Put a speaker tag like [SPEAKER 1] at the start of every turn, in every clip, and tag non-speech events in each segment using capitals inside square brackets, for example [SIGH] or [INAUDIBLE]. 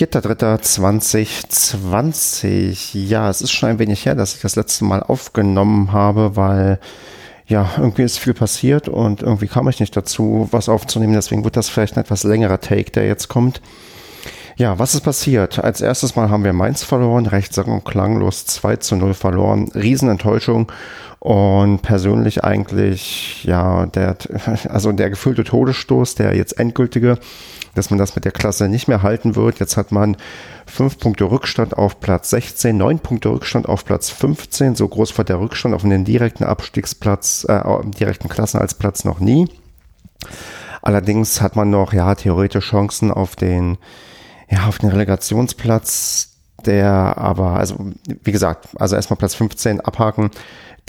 [SPEAKER 1] 4.3.2020. Ja, es ist schon ein wenig her, dass ich das letzte Mal aufgenommen habe, weil ja, irgendwie ist viel passiert und irgendwie kam ich nicht dazu, was aufzunehmen. Deswegen wird das vielleicht ein etwas längerer Take, der jetzt kommt. Ja, was ist passiert? Als erstes Mal haben wir Mainz verloren, recht sang- und klanglos 2 zu 0 verloren. Riesenenttäuschung und persönlich eigentlich, ja, der, [LAUGHS] also der gefühlte Todesstoß, der jetzt endgültige, dass man das mit der Klasse nicht mehr halten wird. Jetzt hat man fünf Punkte Rückstand auf Platz 16, neun Punkte Rückstand auf Platz 15. So groß war der Rückstand auf den direkten Abstiegsplatz, äh, direkten Klassen als Platz noch nie. Allerdings hat man noch, ja, theoretisch Chancen auf den, ja, auf den Relegationsplatz, der aber, also wie gesagt, also erstmal Platz 15 abhaken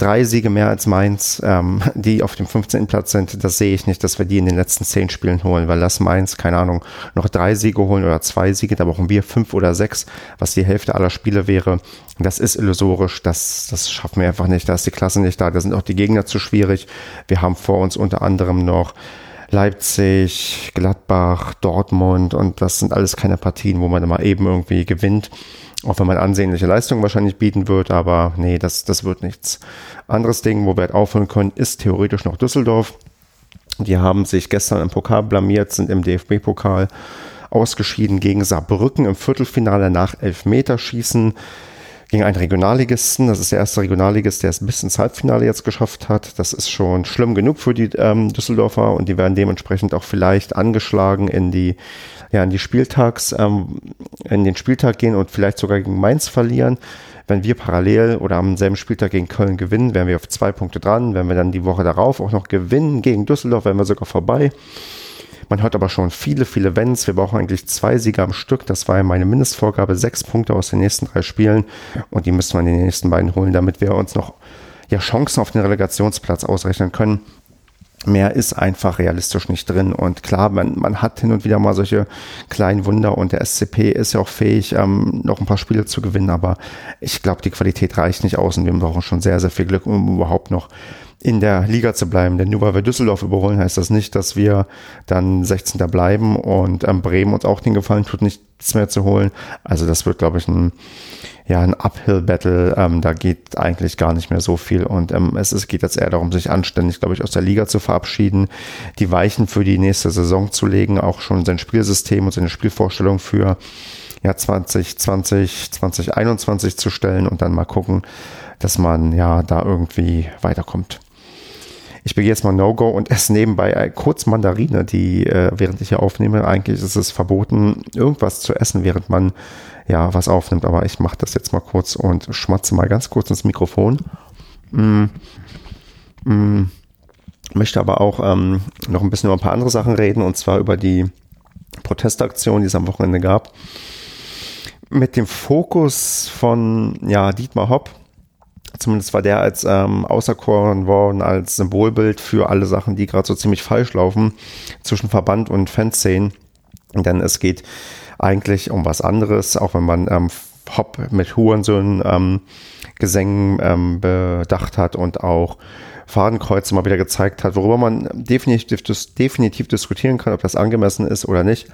[SPEAKER 1] drei Siege mehr als Mainz, ähm, [LAUGHS] die auf dem 15. Platz sind, das sehe ich nicht, dass wir die in den letzten zehn Spielen holen, weil lass Mainz, keine Ahnung, noch drei Siege holen oder zwei Siege, da brauchen wir fünf oder sechs, was die Hälfte aller Spiele wäre. Das ist illusorisch, das, das schaffen wir einfach nicht, da ist die Klasse nicht da, da sind auch die Gegner zu schwierig. Wir haben vor uns unter anderem noch Leipzig, Gladbach, Dortmund und das sind alles keine Partien, wo man mal eben irgendwie gewinnt. Auch wenn man ansehnliche Leistungen wahrscheinlich bieten wird, aber nee, das, das wird nichts. Anderes Ding, wo wir halt aufhören können, ist theoretisch noch Düsseldorf. Die haben sich gestern im Pokal blamiert, sind im DFB-Pokal ausgeschieden gegen Saarbrücken im Viertelfinale nach Elfmeterschießen gegen einen Regionalligisten. Das ist der erste Regionalligist, der es bis ins Halbfinale jetzt geschafft hat. Das ist schon schlimm genug für die ähm, Düsseldorfer und die werden dementsprechend auch vielleicht angeschlagen in die ja, in die Spieltags, ähm, in den Spieltag gehen und vielleicht sogar gegen Mainz verlieren. Wenn wir parallel oder am selben Spieltag gegen Köln gewinnen, wären wir auf zwei Punkte dran. Wenn wir dann die Woche darauf auch noch gewinnen gegen Düsseldorf, wären wir sogar vorbei. Man hört aber schon viele, viele Wenns. Wir brauchen eigentlich zwei Siege am Stück. Das war ja meine Mindestvorgabe. Sechs Punkte aus den nächsten drei Spielen. Und die müssen wir in den nächsten beiden holen, damit wir uns noch ja, Chancen auf den Relegationsplatz ausrechnen können mehr ist einfach realistisch nicht drin. Und klar, man, man hat hin und wieder mal solche kleinen Wunder und der SCP ist ja auch fähig, ähm, noch ein paar Spiele zu gewinnen, aber ich glaube, die Qualität reicht nicht aus und wir brauchen schon sehr, sehr viel Glück, um überhaupt noch in der Liga zu bleiben. Denn nur weil wir Düsseldorf überholen, heißt das nicht, dass wir dann 16. bleiben und ähm, Bremen uns auch den Gefallen tut, nichts mehr zu holen. Also das wird, glaube ich, ein, ja, ein Uphill-Battle. Ähm, da geht eigentlich gar nicht mehr so viel. Und ähm, es ist, geht jetzt eher darum, sich anständig, glaube ich, aus der Liga zu verabschieden, die Weichen für die nächste Saison zu legen, auch schon sein Spielsystem und seine Spielvorstellung für ja, 2020, 2021 zu stellen und dann mal gucken, dass man ja da irgendwie weiterkommt. Ich begehe jetzt mal No-Go und esse nebenbei kurz Mandarine, die, äh, während ich hier aufnehme, eigentlich ist es verboten, irgendwas zu essen, während man ja was aufnimmt. Aber ich mache das jetzt mal kurz und schmatze mal ganz kurz ins Mikrofon. Mm, mm, möchte aber auch ähm, noch ein bisschen über ein paar andere Sachen reden und zwar über die Protestaktion, die es am Wochenende gab. Mit dem Fokus von ja, Dietmar Hopp, Zumindest war der als ähm, auserkoren worden als Symbolbild für alle Sachen, die gerade so ziemlich falsch laufen zwischen Verband und Fanszenen. Denn es geht eigentlich um was anderes, auch wenn man ähm, Hop mit Hurensöhnen ähm, Gesängen ähm, bedacht hat und auch Fadenkreuze mal wieder gezeigt hat, worüber man definitiv, definitiv diskutieren kann, ob das angemessen ist oder nicht.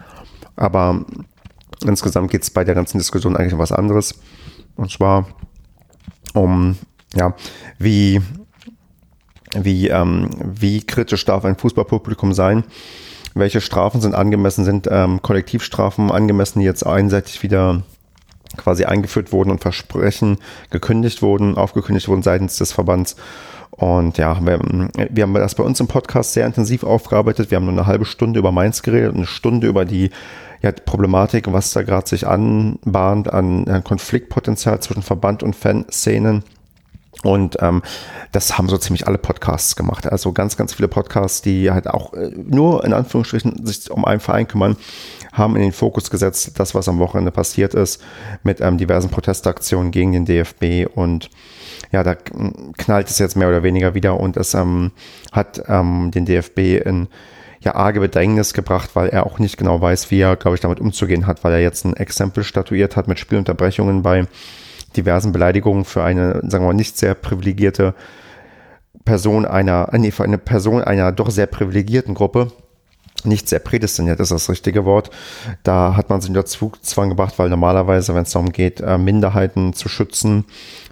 [SPEAKER 1] Aber insgesamt geht es bei der ganzen Diskussion eigentlich um was anderes. Und zwar um ja, wie, wie, ähm, wie kritisch darf ein Fußballpublikum sein? Welche Strafen sind angemessen? Sind ähm, Kollektivstrafen angemessen, die jetzt einseitig wieder quasi eingeführt wurden und Versprechen gekündigt wurden, aufgekündigt wurden seitens des Verbands? Und ja, wir, wir, haben das bei uns im Podcast sehr intensiv aufgearbeitet. Wir haben nur eine halbe Stunde über Mainz geredet, eine Stunde über die ja, Problematik, was da gerade sich anbahnt an, an Konfliktpotenzial zwischen Verband und Fanszenen. Und ähm, das haben so ziemlich alle Podcasts gemacht. Also ganz, ganz viele Podcasts, die halt auch äh, nur in Anführungsstrichen sich um einen Verein kümmern, haben in den Fokus gesetzt, das, was am Wochenende passiert ist, mit ähm, diversen Protestaktionen gegen den DFB. Und ja, da knallt es jetzt mehr oder weniger wieder und es ähm, hat ähm, den DFB in ja arge Bedrängnis gebracht, weil er auch nicht genau weiß, wie er, glaube ich, damit umzugehen hat, weil er jetzt ein Exempel statuiert hat mit Spielunterbrechungen bei diversen Beleidigungen für eine, sagen wir mal, nicht sehr privilegierte Person einer, äh, nee, für eine Person einer doch sehr privilegierten Gruppe. nicht sehr prädestiniert ist das richtige Wort. Da hat man sich dazu Zwang gebracht, weil normalerweise, wenn es darum geht, äh, Minderheiten zu schützen,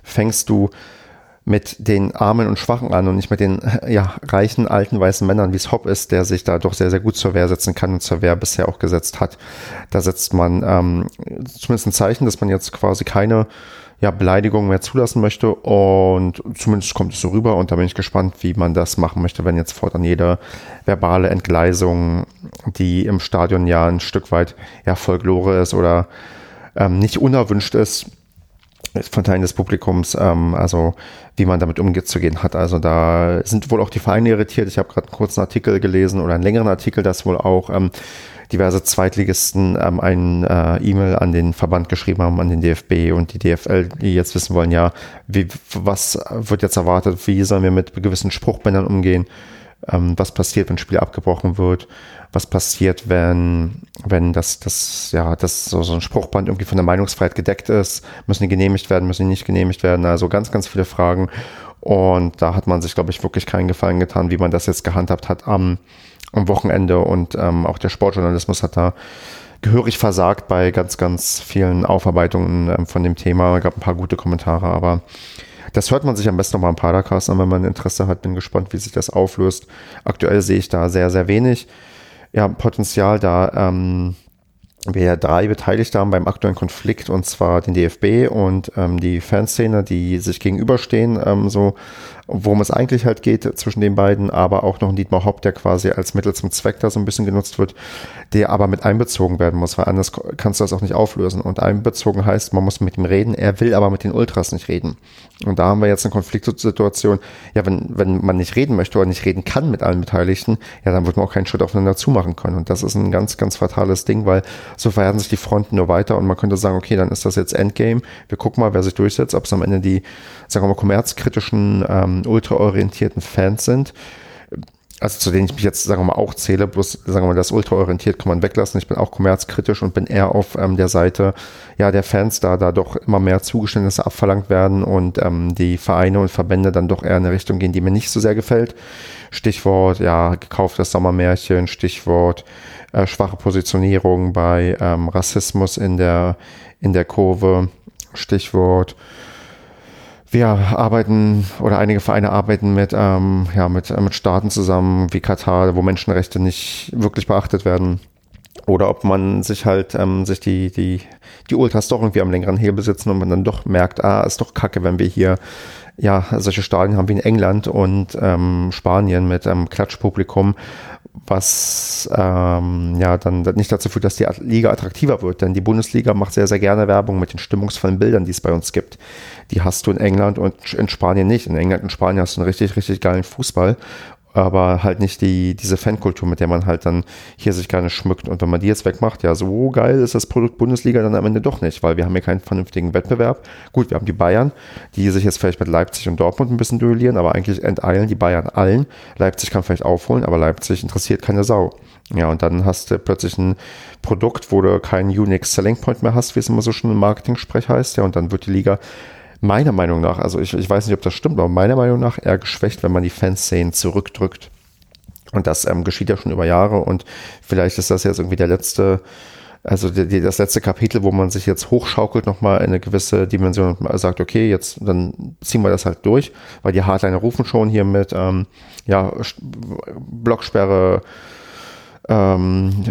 [SPEAKER 1] fängst du mit den Armen und Schwachen an und nicht mit den ja, reichen, alten, weißen Männern, wie es Hopp ist, der sich da doch sehr, sehr gut zur Wehr setzen kann und zur Wehr bisher auch gesetzt hat. Da setzt man ähm, zumindest ein Zeichen, dass man jetzt quasi keine ja, Beleidigungen mehr zulassen möchte und zumindest kommt es so rüber und da bin ich gespannt, wie man das machen möchte, wenn jetzt fortan jede verbale Entgleisung, die im Stadion ja ein Stück weit ja Folklore ist oder ähm, nicht unerwünscht ist, von Teilen des Publikums, ähm, also wie man damit umzugehen hat. Also da sind wohl auch die Vereine irritiert. Ich habe gerade einen kurzen Artikel gelesen oder einen längeren Artikel, dass wohl auch ähm, diverse Zweitligisten ähm, ein äh, E-Mail an den Verband geschrieben haben, an den DFB und die DFL, die jetzt wissen wollen, ja, wie, was wird jetzt erwartet, wie sollen wir mit gewissen Spruchbändern umgehen, ähm, was passiert, wenn ein Spiel abgebrochen wird, was passiert, wenn, wenn das, das, ja, das so, so ein Spruchband irgendwie von der Meinungsfreiheit gedeckt ist, müssen die genehmigt werden, müssen die nicht genehmigt werden, also ganz, ganz viele Fragen. Und da hat man sich, glaube ich, wirklich keinen Gefallen getan, wie man das jetzt gehandhabt hat am am Wochenende und ähm, auch der Sportjournalismus hat da gehörig versagt bei ganz, ganz vielen Aufarbeitungen ähm, von dem Thema. Es gab ein paar gute Kommentare, aber das hört man sich am besten nochmal im Padercast an, wenn man Interesse hat. Bin gespannt, wie sich das auflöst. Aktuell sehe ich da sehr, sehr wenig ja, Potenzial da. Ähm, wir drei Beteiligte haben beim aktuellen Konflikt und zwar den DFB und ähm, die Fanszene, die sich gegenüberstehen, ähm, so worum es eigentlich halt geht zwischen den beiden, aber auch noch ein Dietmar Hopp, der quasi als Mittel zum Zweck da so ein bisschen genutzt wird, der aber mit einbezogen werden muss, weil anders kannst du das auch nicht auflösen. Und einbezogen heißt, man muss mit ihm reden, er will aber mit den Ultras nicht reden. Und da haben wir jetzt eine Konfliktsituation, ja, wenn, wenn man nicht reden möchte oder nicht reden kann mit allen Beteiligten, ja, dann wird man auch keinen Schritt aufeinander zumachen können. Und das ist ein ganz, ganz fatales Ding, weil so verhärten sich die Fronten nur weiter und man könnte sagen, okay, dann ist das jetzt Endgame. Wir gucken mal, wer sich durchsetzt, ob es am Ende die, sagen wir mal, kommerzkritischen ähm, ähm, ultraorientierten Fans sind. Also zu denen ich mich jetzt, sagen wir mal, auch zähle, bloß, sagen wir mal, das ultraorientiert kann man weglassen. Ich bin auch kommerzkritisch und bin eher auf ähm, der Seite, ja, der Fans, da da doch immer mehr Zugeständnisse abverlangt werden und ähm, die Vereine und Verbände dann doch eher in eine Richtung gehen, die mir nicht so sehr gefällt. Stichwort, ja, gekauftes Sommermärchen, Stichwort äh, schwache Positionierung bei ähm, Rassismus in der, in der Kurve, Stichwort wir arbeiten oder einige Vereine arbeiten mit, ähm, ja, mit, mit Staaten zusammen wie Katar, wo Menschenrechte nicht wirklich beachtet werden. Oder ob man sich halt, ähm, sich die, die, die Ultras doch irgendwie am längeren Hebel sitzen und man dann doch merkt, ah, ist doch kacke, wenn wir hier ja solche Stadien haben wie in England und ähm, Spanien mit einem Klatschpublikum, was ähm, ja dann nicht dazu führt, dass die Liga attraktiver wird. Denn die Bundesliga macht sehr, sehr gerne Werbung mit den stimmungsvollen Bildern, die es bei uns gibt. Die hast du in England und in Spanien nicht. In England und Spanien hast du einen richtig, richtig geilen Fußball aber halt nicht die, diese Fankultur, mit der man halt dann hier sich gerne schmückt. Und wenn man die jetzt wegmacht, ja, so geil ist das Produkt Bundesliga dann am Ende doch nicht, weil wir haben hier keinen vernünftigen Wettbewerb. Gut, wir haben die Bayern, die sich jetzt vielleicht mit Leipzig und Dortmund ein bisschen duellieren, aber eigentlich enteilen die Bayern allen. Leipzig kann vielleicht aufholen, aber Leipzig interessiert keine Sau. Ja, und dann hast du plötzlich ein Produkt, wo du keinen Unique Selling Point mehr hast, wie es immer so schon im Marketing-Sprech heißt, ja, und dann wird die Liga meiner Meinung nach, also ich, ich weiß nicht, ob das stimmt, aber meiner Meinung nach eher geschwächt, wenn man die Fanszenen zurückdrückt. Und das ähm, geschieht ja schon über Jahre und vielleicht ist das jetzt irgendwie der letzte, also die, die, das letzte Kapitel, wo man sich jetzt hochschaukelt nochmal in eine gewisse Dimension und sagt, okay, jetzt dann ziehen wir das halt durch, weil die Hardliner rufen schon hier mit, ähm, ja, Blocksperre, ähm,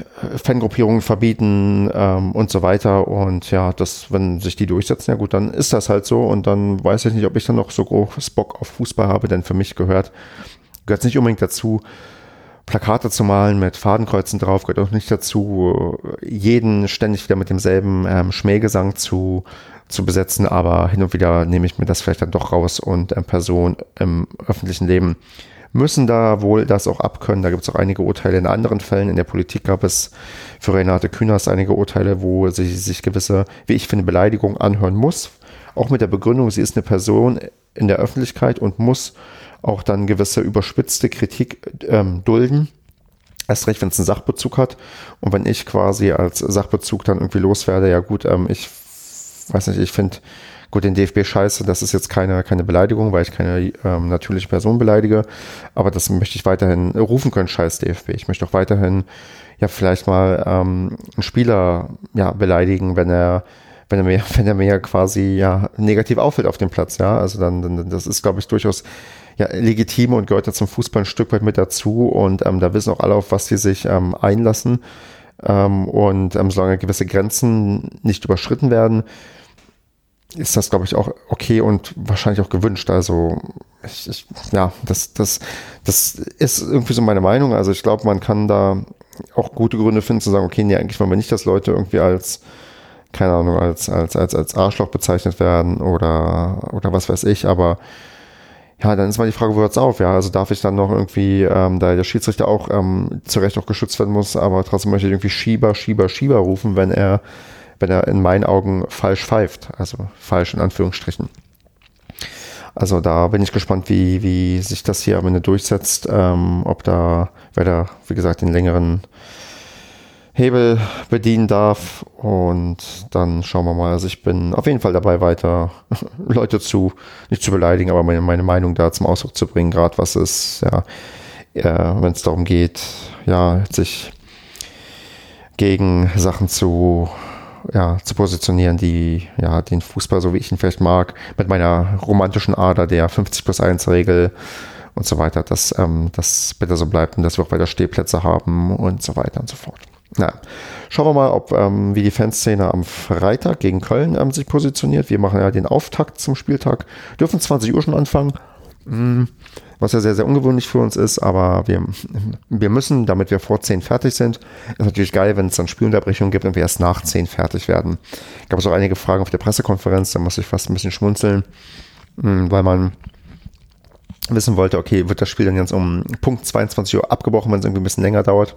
[SPEAKER 1] Fangruppierungen verbieten ähm, und so weiter. Und ja, das, wenn sich die durchsetzen, ja gut, dann ist das halt so. Und dann weiß ich nicht, ob ich dann noch so groß Bock auf Fußball habe, denn für mich gehört, gehört es nicht unbedingt dazu, Plakate zu malen mit Fadenkreuzen drauf, gehört auch nicht dazu, jeden ständig wieder mit demselben ähm, Schmähgesang zu, zu besetzen, aber hin und wieder nehme ich mir das vielleicht dann doch raus und ähm, Person im öffentlichen Leben müssen da wohl das auch abkönnen. Da gibt es auch einige Urteile in anderen Fällen. In der Politik gab es für Renate Künast einige Urteile, wo sie sich gewisse, wie ich finde, Beleidigungen anhören muss. Auch mit der Begründung, sie ist eine Person in der Öffentlichkeit und muss auch dann gewisse überspitzte Kritik ähm, dulden. Erst recht, wenn es einen Sachbezug hat. Und wenn ich quasi als Sachbezug dann irgendwie loswerde, ja gut, ähm, ich weiß nicht, ich finde Gut, den DFB scheiße, das ist jetzt keine, keine Beleidigung, weil ich keine ähm, natürliche Person beleidige, aber das möchte ich weiterhin rufen können, scheiß DFB. Ich möchte auch weiterhin ja vielleicht mal ähm, einen Spieler ja, beleidigen, wenn er wenn er mir, [LAUGHS] wenn er mir quasi ja negativ auffällt auf dem Platz, ja. Also dann, dann das ist, glaube ich, durchaus ja, legitim und gehört ja zum Fußball ein Stück weit mit dazu. Und ähm, da wissen auch alle, auf was sie sich ähm, einlassen. Ähm, und ähm, solange gewisse Grenzen nicht überschritten werden, ist das, glaube ich, auch okay und wahrscheinlich auch gewünscht. Also, ich, ich, ja, das, das, das ist irgendwie so meine Meinung. Also, ich glaube, man kann da auch gute Gründe finden zu sagen, okay, nee, eigentlich wollen wir nicht, dass Leute irgendwie als, keine Ahnung, als, als, als, als Arschloch bezeichnet werden oder, oder was weiß ich, aber ja, dann ist mal die Frage, wo hört es auf? Ja, also darf ich dann noch irgendwie, ähm, da der Schiedsrichter auch ähm, zu Recht auch geschützt werden muss, aber trotzdem möchte ich irgendwie Schieber, Schieber, Schieber rufen, wenn er, wenn er in meinen Augen falsch pfeift. Also falsch in Anführungsstrichen. Also da bin ich gespannt, wie, wie sich das hier am Ende durchsetzt, ähm, ob da, wer da, wie gesagt, den längeren Hebel bedienen darf. Und dann schauen wir mal. Also ich bin auf jeden Fall dabei, weiter [LAUGHS] Leute zu, nicht zu beleidigen, aber meine, meine Meinung da zum Ausdruck zu bringen, gerade was es, ja, ja wenn es darum geht, ja, sich gegen Sachen zu, ja, zu positionieren, die ja den Fußball, so wie ich ihn vielleicht mag, mit meiner romantischen Ader der 50 plus 1 Regel und so weiter, dass ähm, das bitte so bleibt und dass wir auch weiter Stehplätze haben und so weiter und so fort. Na, schauen wir mal, ob ähm, wie die Fanszene am Freitag gegen Köln ähm, sich positioniert. Wir machen ja den Auftakt zum Spieltag. Dürfen 20 Uhr schon anfangen. Mhm. Was ja sehr, sehr ungewöhnlich für uns ist, aber wir, wir müssen, damit wir vor 10 fertig sind. Ist natürlich geil, wenn es dann Spielunterbrechungen gibt und wir erst nach 10 fertig werden. Gab es auch einige Fragen auf der Pressekonferenz, da muss ich fast ein bisschen schmunzeln, hm, weil man wissen wollte, okay, wird das Spiel dann jetzt um Punkt 22 Uhr abgebrochen, wenn es irgendwie ein bisschen länger dauert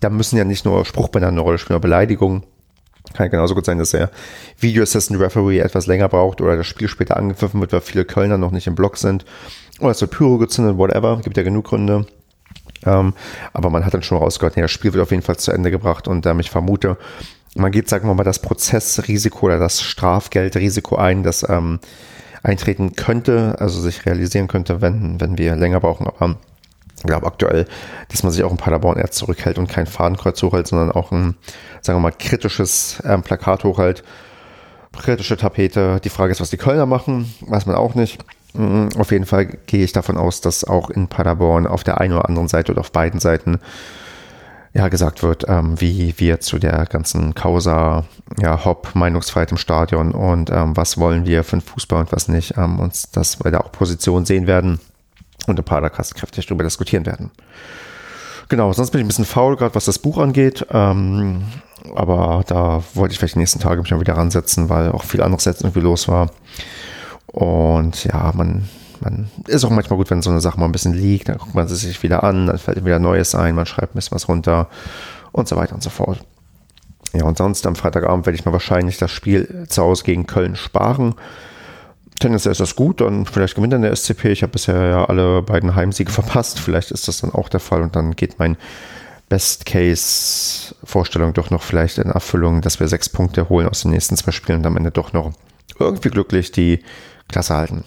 [SPEAKER 1] da müssen ja nicht nur Spruchbänder eine Rolle spielen, Beleidigungen. Kann ja genauso gut sein, dass der Video Assistant Referee etwas länger braucht oder das Spiel später angepfiffen wird, weil viele Kölner noch nicht im Block sind. Oder es wird Pyro gezündet, whatever. Gibt ja genug Gründe. Ähm, aber man hat dann schon rausgehört, nee, das Spiel wird auf jeden Fall zu Ende gebracht und ähm, ich vermute, man geht, sagen wir mal, das Prozessrisiko oder das Strafgeldrisiko ein, das ähm, eintreten könnte, also sich realisieren könnte, wenn, wenn wir länger brauchen. Aber ich glaube aktuell, dass man sich auch in Paderborn eher zurückhält und kein Fadenkreuz hochhält, sondern auch ein, sagen wir mal, kritisches ähm, Plakat hochhält. Kritische Tapete. Die Frage ist, was die Kölner machen, weiß man auch nicht. Mhm, auf jeden Fall gehe ich davon aus, dass auch in Paderborn auf der einen oder anderen Seite oder auf beiden Seiten ja gesagt wird, ähm, wie wir zu der ganzen Causa, ja, Hop, Meinungsfreiheit im Stadion und ähm, was wollen wir für den Fußball und was nicht, ähm, uns das bei der Opposition sehen werden und im Padercast kräftig darüber diskutieren werden. Genau, sonst bin ich ein bisschen faul, gerade was das Buch angeht. Ähm, aber da wollte ich vielleicht die nächsten Tage mich mal wieder ransetzen, weil auch viel anderes jetzt irgendwie los war. Und ja, man, man ist auch manchmal gut, wenn so eine Sache mal ein bisschen liegt, dann guckt man sie sich wieder an, dann fällt wieder Neues ein, man schreibt ein bisschen was runter und so weiter und so fort. Ja, und sonst am Freitagabend werde ich mir wahrscheinlich das Spiel zu Hause gegen Köln sparen tendenziell ist das gut, dann vielleicht gewinnt dann der SCP. Ich habe bisher ja alle beiden Heimsiege [LAUGHS] verpasst. Vielleicht ist das dann auch der Fall und dann geht mein Best-Case-Vorstellung doch noch vielleicht in Erfüllung, dass wir sechs Punkte holen aus den nächsten zwei Spielen und am Ende doch noch irgendwie glücklich die Klasse halten.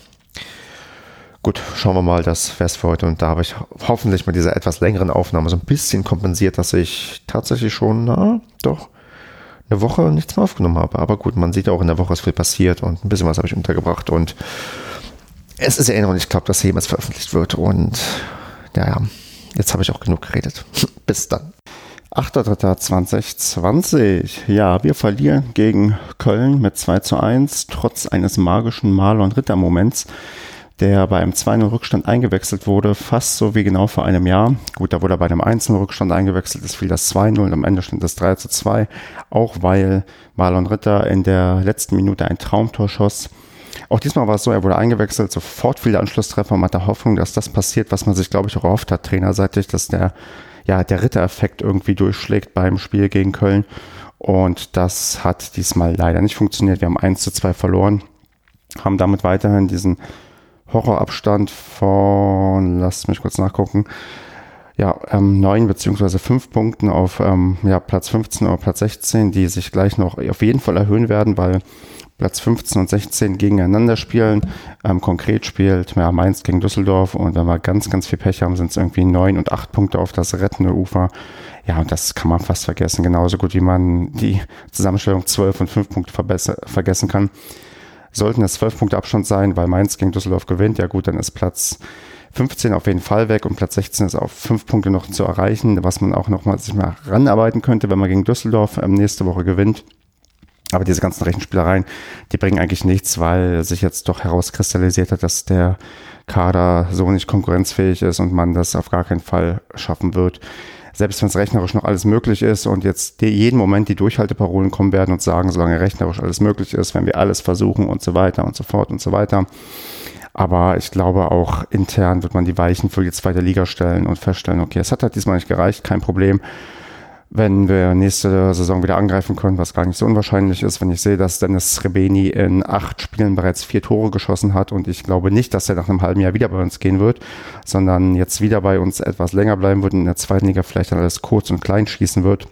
[SPEAKER 1] Gut, schauen wir mal, das wäre es für heute und da habe ich hoffentlich mit dieser etwas längeren Aufnahme so ein bisschen kompensiert, dass ich tatsächlich schon, na, doch, eine Woche nichts mehr aufgenommen habe. Aber gut, man sieht auch in der Woche, was viel passiert und ein bisschen was habe ich untergebracht. Und es ist ja eh noch nicht klar, dass jemals veröffentlicht wird. Und ja, jetzt habe ich auch genug geredet. [LAUGHS] Bis dann. 8.3.2020. Ja, wir verlieren gegen Köln mit 2 zu 1, trotz eines magischen Marlon-Ritter-Moments der bei einem 2-0-Rückstand eingewechselt wurde, fast so wie genau vor einem Jahr. Gut, da wurde er bei einem 1-0-Rückstand eingewechselt, es fiel das 2-0 und am Ende stand das 3 2, auch weil Marlon Ritter in der letzten Minute ein Traumtor schoss. Auch diesmal war es so, er wurde eingewechselt, sofort fiel der Anschlusstreffer, man hat der Hoffnung, dass das passiert, was man sich, glaube ich, auch erhofft hat, trainerseitig, dass der, ja, der Ritter-Effekt irgendwie durchschlägt beim Spiel gegen Köln. Und das hat diesmal leider nicht funktioniert. Wir haben 1 zu 2 verloren, haben damit weiterhin diesen Horrorabstand von, lasst mich kurz nachgucken, ja, ähm, neun beziehungsweise fünf Punkten auf ähm, ja, Platz 15 oder Platz 16, die sich gleich noch auf jeden Fall erhöhen werden, weil Platz 15 und 16 gegeneinander spielen. Ähm, konkret spielt ja, Mainz gegen Düsseldorf und wenn wir ganz, ganz viel Pech haben, sind es irgendwie neun und acht Punkte auf das rettende Ufer. Ja, und das kann man fast vergessen, genauso gut wie man die Zusammenstellung 12 und 5 Punkte vergessen kann. Sollten es 12 Punkte Abstand sein, weil Mainz gegen Düsseldorf gewinnt, ja gut, dann ist Platz 15 auf jeden Fall weg und Platz 16 ist auf 5 Punkte noch zu erreichen, was man auch noch mal sich mal ranarbeiten könnte, wenn man gegen Düsseldorf ähm, nächste Woche gewinnt. Aber diese ganzen Rechenspielereien, die bringen eigentlich nichts, weil sich jetzt doch herauskristallisiert hat, dass der Kader so nicht konkurrenzfähig ist und man das auf gar keinen Fall schaffen wird. Selbst wenn es rechnerisch noch alles möglich ist und jetzt jeden Moment die Durchhalteparolen kommen werden und sagen, solange rechnerisch alles möglich ist, wenn wir alles versuchen und so weiter und so fort und so weiter. Aber ich glaube auch intern wird man die Weichen für die zweite Liga stellen und feststellen, okay, es hat halt diesmal nicht gereicht, kein Problem wenn wir nächste Saison wieder angreifen können, was gar nicht so unwahrscheinlich ist, wenn ich sehe, dass Dennis Srebeni in acht Spielen bereits vier Tore geschossen hat und ich glaube nicht, dass er nach einem halben Jahr wieder bei uns gehen wird, sondern jetzt wieder bei uns etwas länger bleiben wird und in der zweiten Liga vielleicht dann alles kurz und klein schießen wird.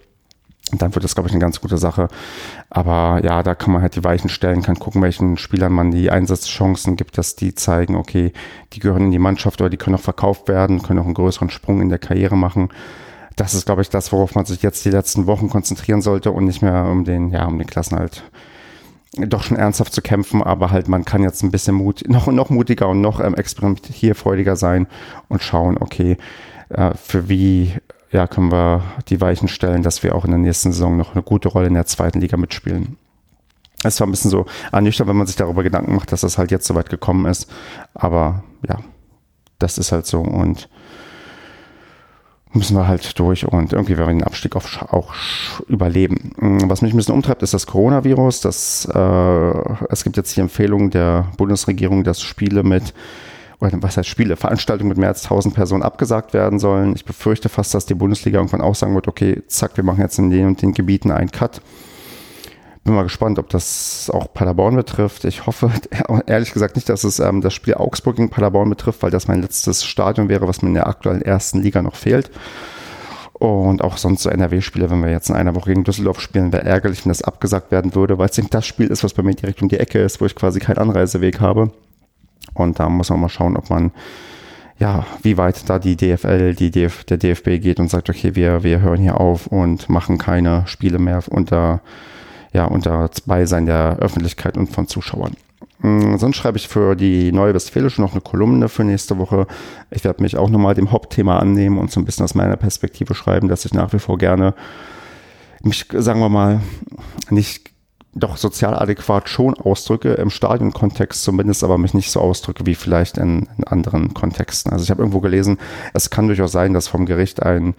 [SPEAKER 1] dann wird das, glaube ich, eine ganz gute Sache. Aber ja, da kann man halt die Weichen stellen, kann gucken, welchen Spielern man die Einsatzchancen gibt, dass die zeigen, okay, die gehören in die Mannschaft oder die können auch verkauft werden, können auch einen größeren Sprung in der Karriere machen das ist, glaube ich, das, worauf man sich jetzt die letzten Wochen konzentrieren sollte und nicht mehr um den, ja, um den Klassenhalt doch schon ernsthaft zu kämpfen, aber halt man kann jetzt ein bisschen Mut, noch, noch mutiger und noch ähm, experimentierfreudiger sein und schauen, okay, äh, für wie ja, können wir die Weichen stellen, dass wir auch in der nächsten Saison noch eine gute Rolle in der zweiten Liga mitspielen. Es war ein bisschen so ernüchternd, wenn man sich darüber Gedanken macht, dass das halt jetzt so weit gekommen ist. Aber ja, das ist halt so. Und müssen wir halt durch und irgendwie werden wir den Abstieg auch, auch überleben. Mm, was mich ein bisschen umtreibt, ist das Coronavirus. Das, äh, es gibt jetzt die Empfehlung der Bundesregierung, dass Spiele mit oder was heißt Spiele, Veranstaltungen mit mehr als 1000 Personen abgesagt werden sollen. Ich befürchte fast, dass die Bundesliga irgendwann auch sagen wird, okay, zack, wir machen jetzt in den und den Gebieten einen Cut bin mal gespannt, ob das auch Paderborn betrifft. Ich hoffe [LAUGHS] ehrlich gesagt nicht, dass es ähm, das Spiel Augsburg gegen Paderborn betrifft, weil das mein letztes Stadion wäre, was mir in der aktuellen ersten Liga noch fehlt. Und auch sonst so NRW-Spiele, wenn wir jetzt in einer Woche gegen Düsseldorf spielen, wäre ärgerlich, wenn das abgesagt werden würde, weil es nicht das Spiel ist, was bei mir direkt um die Ecke ist, wo ich quasi keinen Anreiseweg habe. Und da muss man mal schauen, ob man ja, wie weit da die DFL, die DF, der DFB geht und sagt, okay, wir, wir hören hier auf und machen keine Spiele mehr unter ja, unter Beisein der Öffentlichkeit und von Zuschauern. Mm, sonst schreibe ich für die Neue Westfälische noch eine Kolumne für nächste Woche. Ich werde mich auch nochmal dem Hauptthema annehmen und so ein bisschen aus meiner Perspektive schreiben, dass ich nach wie vor gerne mich, sagen wir mal, nicht doch sozial adäquat schon ausdrücke, im Stadionkontext zumindest, aber mich nicht so ausdrücke wie vielleicht in, in anderen Kontexten. Also ich habe irgendwo gelesen, es kann durchaus sein, dass vom Gericht ein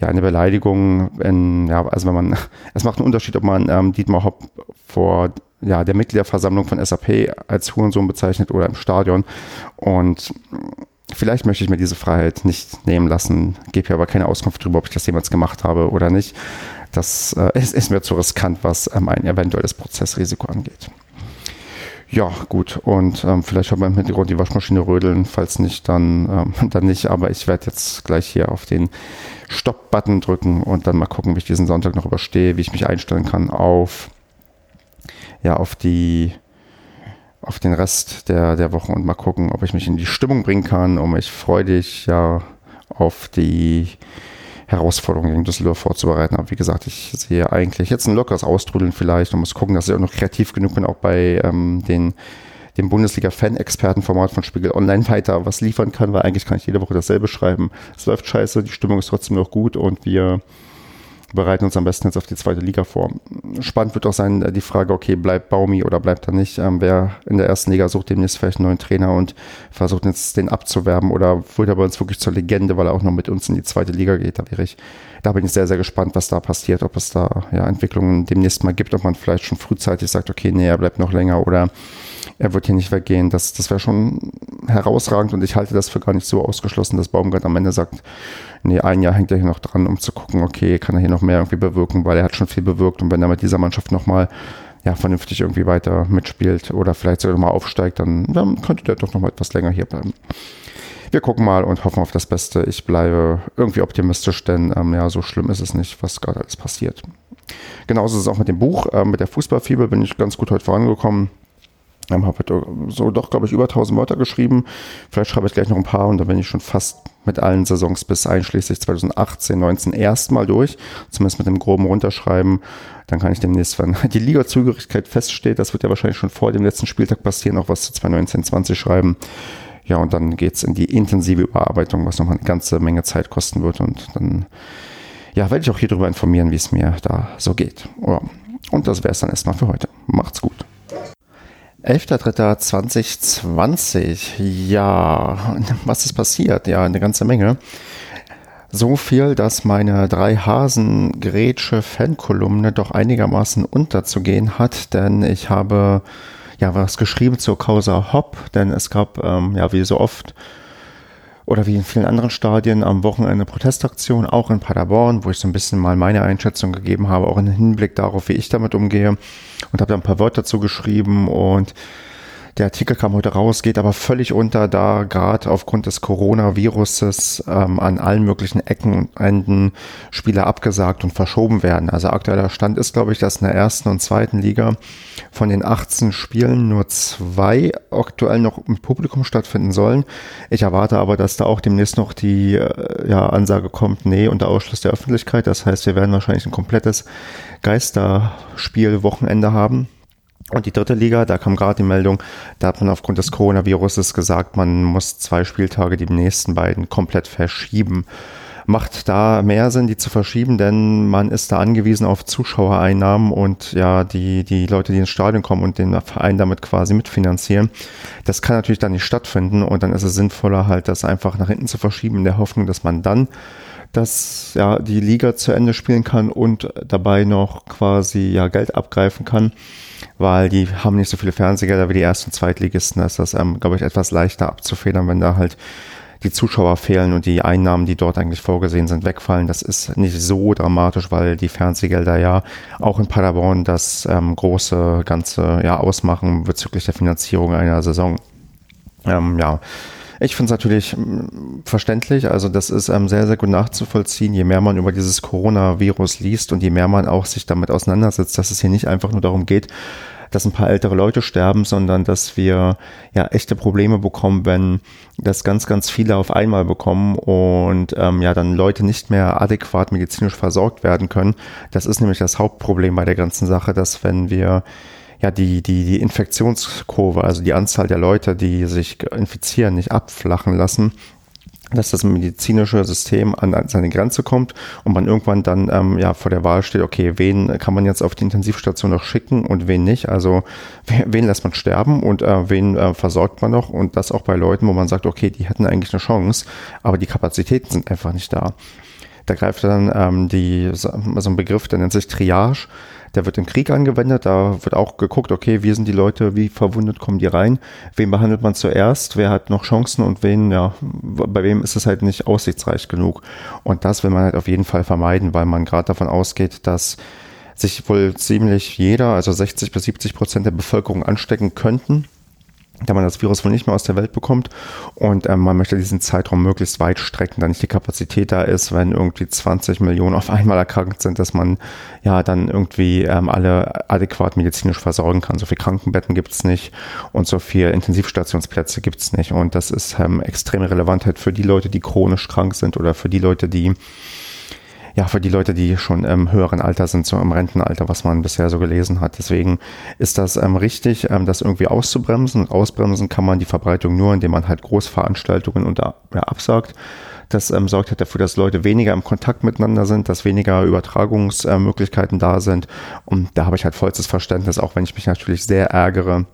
[SPEAKER 1] ja, eine Beleidigung, in, ja, also wenn man, [LAUGHS] es macht einen Unterschied, ob man ähm, Dietmar Hopp vor ja, der Mitgliederversammlung von SAP als Hurensohn bezeichnet oder im Stadion. Und vielleicht möchte ich mir diese Freiheit nicht nehmen lassen, gebe hier aber keine Auskunft darüber, ob ich das jemals gemacht habe oder nicht. Das äh, [LAUGHS] ist, ist, mir zu riskant, was ähm, ein eventuelles Prozessrisiko angeht. Ja, gut. Und ähm, vielleicht hat man im Hintergrund die Waschmaschine rödeln. Falls nicht, dann, ähm, [LAUGHS] dann nicht. Aber ich werde jetzt gleich hier auf den Stopp-Button drücken und dann mal gucken, wie ich diesen Sonntag noch überstehe, wie ich mich einstellen kann auf, ja, auf die, auf den Rest der, der Woche und mal gucken, ob ich mich in die Stimmung bringen kann, um mich freudig, ja, auf die Herausforderungen gegen Düsseldorf vorzubereiten. Aber wie gesagt, ich sehe eigentlich jetzt ein lockeres Austrudeln vielleicht und muss gucken, dass ich auch noch kreativ genug bin, auch bei ähm, den dem Bundesliga-Fan-Experten-Format von Spiegel Online weiter was liefern kann, weil eigentlich kann ich jede Woche dasselbe schreiben. Es läuft scheiße, die Stimmung ist trotzdem noch gut und wir bereiten uns am besten jetzt auf die zweite Liga vor. Spannend wird auch sein, äh, die Frage, okay, bleibt Baumi oder bleibt er nicht? Ähm, wer in der ersten Liga sucht demnächst vielleicht einen neuen Trainer und versucht jetzt den abzuwerben oder wird er bei uns wirklich zur Legende, weil er auch noch mit uns in die zweite Liga geht? Da wäre ich, da bin ich sehr, sehr gespannt, was da passiert, ob es da ja, Entwicklungen demnächst mal gibt, ob man vielleicht schon frühzeitig sagt, okay, nee, er bleibt noch länger oder er wird hier nicht weggehen. Das, das wäre schon herausragend und ich halte das für gar nicht so ausgeschlossen, dass Baumgart am Ende sagt, nee, ein Jahr hängt er hier noch dran, um zu gucken, okay, kann er hier noch mehr irgendwie bewirken, weil er hat schon viel bewirkt und wenn er mit dieser Mannschaft nochmal ja, vernünftig irgendwie weiter mitspielt oder vielleicht sogar nochmal aufsteigt, dann, dann könnte der doch nochmal etwas länger hier bleiben. Wir gucken mal und hoffen auf das Beste. Ich bleibe irgendwie optimistisch, denn ähm, ja, so schlimm ist es nicht, was gerade alles passiert. Genauso ist es auch mit dem Buch. Äh, mit der Fußballfibel bin ich ganz gut heute vorangekommen. Habe so doch, glaube ich, über 1000 Wörter geschrieben. Vielleicht schreibe ich gleich noch ein paar und dann bin ich schon fast mit allen Saisons bis einschließlich 2018, 19 erstmal durch. Zumindest mit dem groben Runterschreiben. Dann kann ich demnächst, wenn [LAUGHS] die Liga-Zugehörigkeit feststeht, das wird ja wahrscheinlich schon vor dem letzten Spieltag passieren, auch was zu 2019, 20 schreiben. Ja, und dann geht's in die intensive Überarbeitung, was nochmal eine ganze Menge Zeit kosten wird. Und dann ja, werde ich auch hier darüber informieren, wie es mir da so geht. Ja. Und das wäre es dann erstmal für heute. Macht's gut. 11.03.2020. Ja, was ist passiert? Ja, eine ganze Menge. So viel, dass meine drei Hasen Grätsche Fankolumne doch einigermaßen unterzugehen hat, denn ich habe ja was geschrieben zur Causa Hopp, denn es gab ähm, ja wie so oft oder wie in vielen anderen Stadien am Wochenende Protestaktion, auch in Paderborn, wo ich so ein bisschen mal meine Einschätzung gegeben habe, auch im Hinblick darauf, wie ich damit umgehe. Und habe da ein paar Wörter dazu geschrieben und der Artikel kam heute raus, geht aber völlig unter, da gerade aufgrund des Coronaviruses ähm, an allen möglichen Ecken und Enden Spiele abgesagt und verschoben werden. Also aktueller Stand ist, glaube ich, dass in der ersten und zweiten Liga von den 18 Spielen nur zwei aktuell noch im Publikum stattfinden sollen. Ich erwarte aber, dass da auch demnächst noch die äh, ja, Ansage kommt, nee, unter Ausschluss der Öffentlichkeit. Das heißt, wir werden wahrscheinlich ein komplettes Geisterspiel-Wochenende haben. Und die dritte Liga, da kam gerade die Meldung, da hat man aufgrund des Coronaviruses gesagt, man muss zwei Spieltage die nächsten beiden komplett verschieben. Macht da mehr Sinn, die zu verschieben, denn man ist da angewiesen auf Zuschauereinnahmen und ja, die, die Leute, die ins Stadion kommen und den Verein damit quasi mitfinanzieren. Das kann natürlich dann nicht stattfinden und dann ist es sinnvoller halt, das einfach nach hinten zu verschieben in der Hoffnung, dass man dann dass ja die Liga zu Ende spielen kann und dabei noch quasi ja Geld abgreifen kann weil die haben nicht so viele Fernsehgelder wie die ersten Zweitligisten. Da ist das, ähm, glaube ich, etwas leichter abzufedern, wenn da halt die Zuschauer fehlen und die Einnahmen, die dort eigentlich vorgesehen sind, wegfallen. Das ist nicht so dramatisch, weil die Fernsehgelder ja auch in Paderborn das ähm, große Ganze ja ausmachen bezüglich der Finanzierung einer Saison. Ähm, ja, ich finde es natürlich mm, verständlich. Also das ist ähm, sehr, sehr gut nachzuvollziehen, je mehr man über dieses Coronavirus liest und je mehr man auch sich damit auseinandersetzt, dass es hier nicht einfach nur darum geht, dass ein paar ältere Leute sterben, sondern dass wir ja echte Probleme bekommen, wenn das ganz, ganz viele auf einmal bekommen und ähm, ja dann Leute nicht mehr adäquat medizinisch versorgt werden können. Das ist nämlich das Hauptproblem bei der ganzen Sache, dass wenn wir ja, die, die, die Infektionskurve, also die Anzahl der Leute, die sich infizieren, nicht abflachen lassen, dass das medizinische System an seine Grenze kommt und man irgendwann dann ähm, ja vor der Wahl steht, okay, wen kann man jetzt auf die Intensivstation noch schicken und wen nicht? Also wen lässt man sterben und äh, wen äh, versorgt man noch? Und das auch bei Leuten, wo man sagt, okay, die hätten eigentlich eine Chance, aber die Kapazitäten sind einfach nicht da. Da greift dann ähm, die, so ein Begriff, der nennt sich Triage. Der wird im Krieg angewendet. Da wird auch geguckt, okay, wie sind die Leute, wie verwundet kommen die rein? Wen behandelt man zuerst? Wer hat noch Chancen und wen, ja, bei wem ist es halt nicht aussichtsreich genug? Und das will man halt auf jeden Fall vermeiden, weil man gerade davon ausgeht, dass sich wohl ziemlich jeder, also 60 bis 70 Prozent der Bevölkerung anstecken könnten da man das Virus wohl nicht mehr aus der Welt bekommt und ähm, man möchte diesen Zeitraum möglichst weit strecken, da nicht die Kapazität da ist, wenn irgendwie 20 Millionen auf [LAUGHS] einmal erkrankt sind, dass man ja dann irgendwie ähm, alle adäquat medizinisch versorgen kann. So viel Krankenbetten gibt es nicht und so viel Intensivstationsplätze gibt es nicht und das ist ähm, relevant halt für die Leute, die chronisch krank sind oder für die Leute, die ja, für die Leute, die schon im höheren Alter sind, so im Rentenalter, was man bisher so gelesen hat. Deswegen ist das ähm, richtig, ähm, das irgendwie auszubremsen. Und ausbremsen kann man die Verbreitung nur, indem man halt Großveranstaltungen unter, ja, absagt. Das ähm, sorgt halt dafür, dass Leute weniger im Kontakt miteinander sind, dass weniger Übertragungsmöglichkeiten äh, da sind. Und da habe ich halt vollstes Verständnis, auch wenn ich mich natürlich sehr ärgere,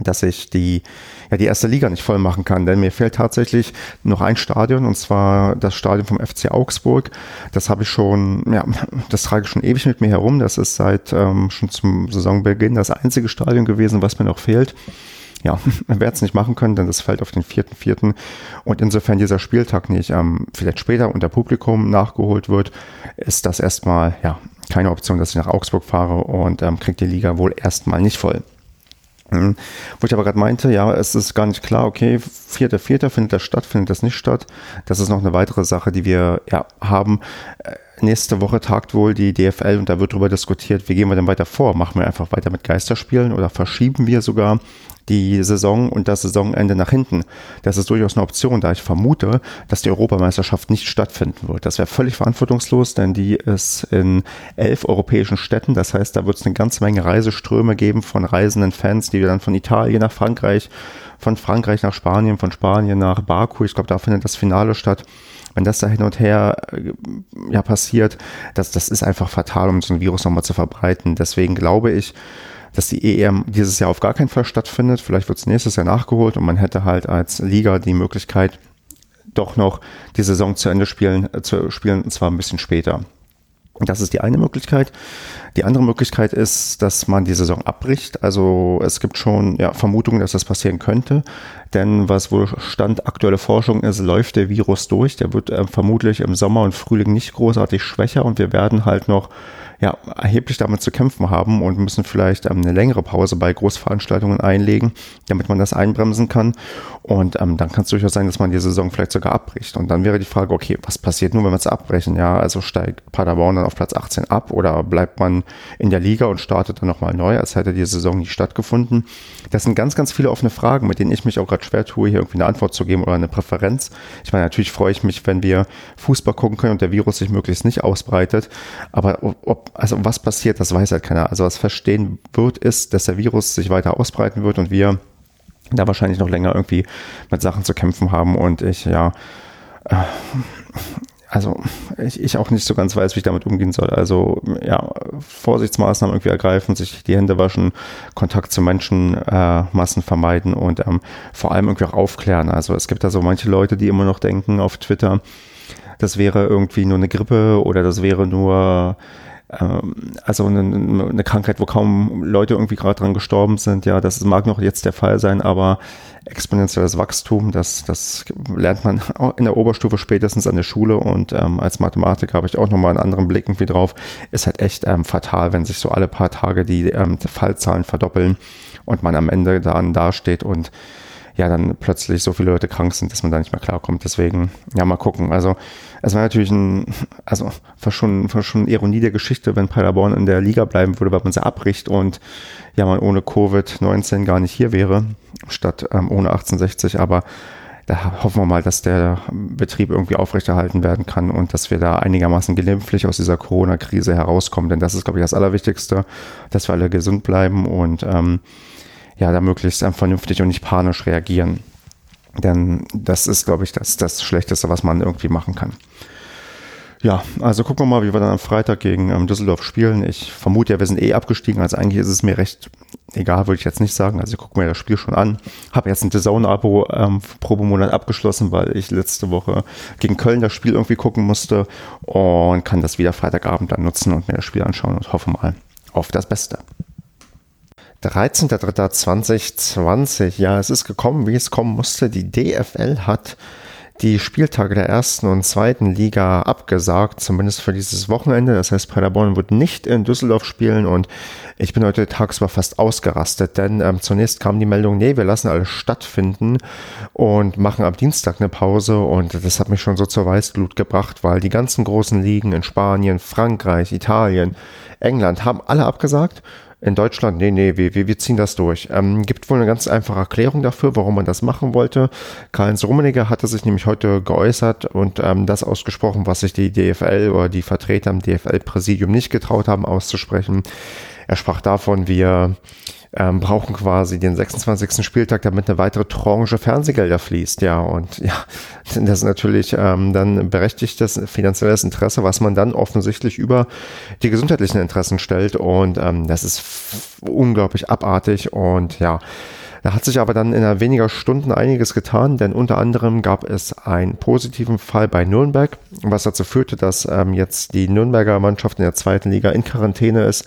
[SPEAKER 1] dass ich die, ja, die erste Liga nicht voll machen kann. Denn mir fehlt tatsächlich noch ein Stadion und zwar das Stadion vom FC Augsburg. Das habe ich schon, ja, das trage ich schon ewig mit mir herum. Das ist seit ähm, schon zum Saisonbeginn das einzige Stadion gewesen, was mir noch fehlt. Ja, [LAUGHS] man wird es nicht machen können, denn das fällt auf den vierten, vierten. Und insofern dieser Spieltag nicht ähm, vielleicht später unter Publikum nachgeholt wird, ist das erstmal, ja, keine Option, dass ich nach Augsburg fahre und ähm, kriegt die Liga wohl erstmal nicht voll. Mhm. Wo ich aber gerade meinte, ja, es ist gar nicht klar, okay, vierter, vierter findet das statt, findet das nicht statt. Das ist noch eine weitere Sache, die wir ja haben. Äh, nächste Woche tagt wohl die DFL und da wird darüber diskutiert, wie gehen wir denn weiter vor? Machen wir einfach weiter mit Geisterspielen oder verschieben wir sogar die Saison und das Saisonende nach hinten. Das ist durchaus eine Option, da ich vermute, dass die Europameisterschaft nicht stattfinden wird. Das wäre völlig verantwortungslos, denn die ist in elf europäischen Städten. Das heißt, da wird es eine ganze Menge Reiseströme geben von reisenden Fans, die dann von Italien nach Frankreich, von Frankreich nach Spanien, von Spanien nach Baku. Ich glaube, da findet das Finale statt wenn das da hin und her äh, ja, passiert, das, das ist einfach fatal, um so ein Virus nochmal zu verbreiten. Deswegen glaube ich, dass die EM dieses Jahr auf gar keinen Fall stattfindet. Vielleicht wird es nächstes Jahr nachgeholt und man hätte halt als Liga die Möglichkeit, doch noch die Saison zu Ende spielen, äh, zu spielen, und zwar ein bisschen später. Das ist die eine Möglichkeit. Die andere Möglichkeit ist, dass man die Saison abbricht. Also es gibt schon ja, Vermutungen, dass das passieren könnte. Denn was wohl Stand aktuelle Forschung ist, läuft der Virus durch. Der wird äh, vermutlich im Sommer und Frühling nicht großartig schwächer und wir werden halt noch ja, erheblich damit zu kämpfen haben und müssen vielleicht ähm, eine längere Pause bei Großveranstaltungen einlegen, damit man das einbremsen kann. Und ähm, dann kann es durchaus sein, dass man die Saison vielleicht sogar abbricht. Und dann wäre die Frage, okay, was passiert nur, wenn wir es abbrechen? Ja, also steigt Paderborn dann auf Platz 18 ab oder bleibt man in der Liga und startet dann nochmal neu, als hätte die Saison nicht stattgefunden? Das sind ganz, ganz viele offene Fragen, mit denen ich mich auch gerade schwer tue, hier irgendwie eine Antwort zu geben oder eine Präferenz. Ich meine, natürlich freue ich mich, wenn wir Fußball gucken können und der Virus sich möglichst nicht ausbreitet. Aber ob, also was passiert, das weiß halt keiner. Also was verstehen wird, ist, dass der Virus sich weiter ausbreiten wird und wir da wahrscheinlich noch länger irgendwie mit Sachen zu kämpfen haben und ich ja, äh, also ich, ich auch nicht so ganz weiß, wie ich damit umgehen soll. Also ja, Vorsichtsmaßnahmen irgendwie ergreifen, sich die Hände waschen, Kontakt zu Menschenmassen äh, vermeiden und ähm, vor allem irgendwie auch aufklären. Also es gibt da so manche Leute, die immer noch denken auf Twitter, das wäre irgendwie nur eine Grippe oder das wäre nur also eine, Krankheit, wo kaum Leute irgendwie gerade dran gestorben sind, ja, das mag noch jetzt der Fall sein, aber exponentielles Wachstum, das, das lernt man [LAUGHS] in der Oberstufe spätestens an der Schule und ähm, als Mathematiker habe ich auch nochmal einen anderen Blick irgendwie drauf. Ist halt echt ähm, fatal, wenn sich so alle paar Tage die ähm, Fallzahlen verdoppeln und man am Ende dann dasteht und ja, dann plötzlich so viele Leute krank sind, dass man da nicht mehr klarkommt. Deswegen, ja, mal gucken. Also, es war natürlich ein, also, war schon, war schon Ironie der Geschichte, wenn Paderborn in der Liga bleiben würde, weil man sie abbricht und ja, man ohne Covid-19 gar nicht hier wäre, statt ähm, ohne 1860. Aber da hoffen wir mal, dass der Betrieb irgendwie aufrechterhalten werden kann und dass wir da einigermaßen glimpflich aus dieser Corona-Krise herauskommen. Denn das ist, glaube ich, das Allerwichtigste, dass wir alle gesund bleiben und ähm, ja, da möglichst vernünftig und nicht panisch reagieren. Denn das ist, glaube ich, das, das Schlechteste, was man irgendwie machen kann. Ja, also gucken wir mal, wie wir dann am Freitag gegen ähm, Düsseldorf spielen. Ich vermute ja, wir sind eh abgestiegen, also eigentlich ist es mir recht egal, würde ich jetzt nicht sagen. Also ich gucke mir das Spiel schon an. Habe jetzt ein DAZN-Abo ähm, pro Monat abgeschlossen, weil ich letzte Woche gegen Köln das Spiel irgendwie gucken musste und kann das wieder Freitagabend dann nutzen und mir das Spiel anschauen und hoffe mal auf das Beste. 13.03.2020. Ja, es ist gekommen, wie es kommen musste. Die DFL hat die Spieltage der ersten und zweiten Liga abgesagt, zumindest für dieses Wochenende. Das heißt, Paderborn wird nicht in Düsseldorf spielen und ich bin heute tagsüber fast ausgerastet, denn ähm, zunächst kam die Meldung, nee, wir lassen alles stattfinden und machen am Dienstag eine Pause und das hat mich schon so zur Weißglut gebracht, weil die ganzen großen Ligen in Spanien, Frankreich, Italien, England haben alle abgesagt in Deutschland, nee, nee, wir, wir, ziehen das durch. Ähm, gibt wohl eine ganz einfache Erklärung dafür, warum man das machen wollte. Karl-Heinz Rummenigge hatte sich nämlich heute geäußert und ähm, das ausgesprochen, was sich die DFL oder die Vertreter im DFL-Präsidium nicht getraut haben auszusprechen. Er sprach davon, wir ähm, brauchen quasi den 26. Spieltag, damit eine weitere Tranche Fernsehgelder fließt. Ja, und [LAUGHS] ja, das ist natürlich ähm, dann berechtigtes finanzielles Interesse, was man dann offensichtlich über die gesundheitlichen Interessen stellt. Und ähm, das ist unglaublich abartig und ja. Da hat sich aber dann in weniger Stunden einiges getan, denn unter anderem gab es einen positiven Fall bei Nürnberg, was dazu führte, dass ähm, jetzt die Nürnberger Mannschaft in der zweiten Liga in Quarantäne ist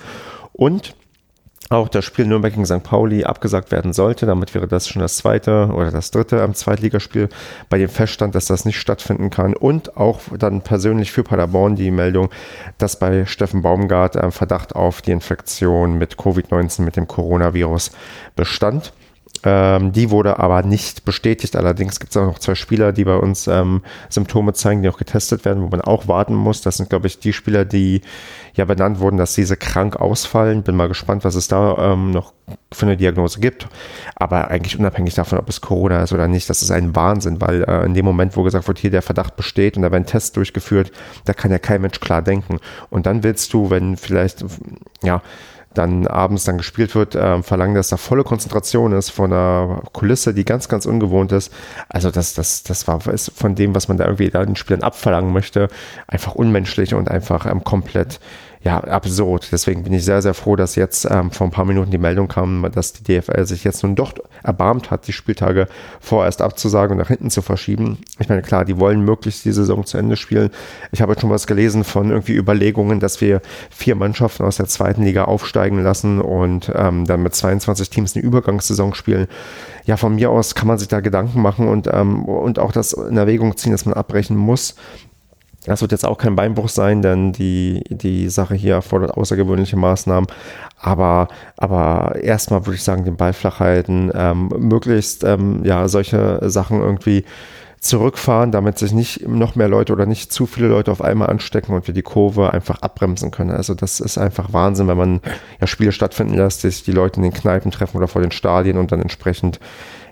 [SPEAKER 1] und auch das Spiel Nürnberg gegen St. Pauli abgesagt werden sollte. Damit wäre das schon das zweite oder das dritte am Zweitligaspiel, bei dem feststand, dass das nicht stattfinden kann. Und auch dann persönlich für Paderborn die Meldung, dass bei Steffen Baumgart ein Verdacht auf die Infektion mit Covid-19 mit dem Coronavirus bestand. Ähm, die wurde aber nicht bestätigt. Allerdings gibt es auch noch zwei Spieler, die bei uns ähm, Symptome zeigen, die auch getestet werden, wo man auch warten muss. Das sind, glaube ich, die Spieler, die ja benannt wurden, dass diese krank ausfallen. Bin mal gespannt, was es da ähm, noch für eine Diagnose gibt. Aber eigentlich unabhängig davon, ob es Corona ist oder nicht, das ist ein Wahnsinn, weil äh, in dem Moment, wo gesagt wird, hier der Verdacht besteht und da werden Tests durchgeführt, da kann ja kein Mensch klar denken. Und dann willst du, wenn vielleicht, ja, dann abends dann gespielt wird, äh, verlangen, dass da volle Konzentration ist von einer Kulisse, die ganz, ganz ungewohnt ist. Also das, das, das war ist von dem, was man da irgendwie da den Spielern abverlangen möchte, einfach unmenschlich und einfach ähm, komplett ja, absurd. Deswegen bin ich sehr, sehr froh, dass jetzt ähm, vor ein paar Minuten die Meldung kam, dass die DFL sich jetzt nun doch erbarmt hat, die Spieltage vorerst abzusagen und nach hinten zu verschieben. Ich meine, klar, die wollen möglichst die Saison zu Ende spielen. Ich habe schon was gelesen von irgendwie Überlegungen, dass wir vier Mannschaften aus der zweiten Liga aufsteigen lassen und ähm, dann mit 22 Teams eine Übergangssaison spielen. Ja, von mir aus kann man sich da Gedanken machen und, ähm, und auch das in Erwägung ziehen, dass man abbrechen muss. Das wird jetzt auch kein Beinbruch sein, denn die, die Sache hier erfordert außergewöhnliche Maßnahmen. Aber, aber erstmal würde ich sagen, den Ball flach halten, ähm, möglichst ähm, ja, solche Sachen irgendwie zurückfahren, damit sich nicht noch mehr Leute oder nicht zu viele Leute auf einmal anstecken und wir die Kurve einfach abbremsen können. Also das ist einfach Wahnsinn, wenn man ja Spiele stattfinden lässt, sich die Leute in den Kneipen treffen oder vor den Stadien und dann entsprechend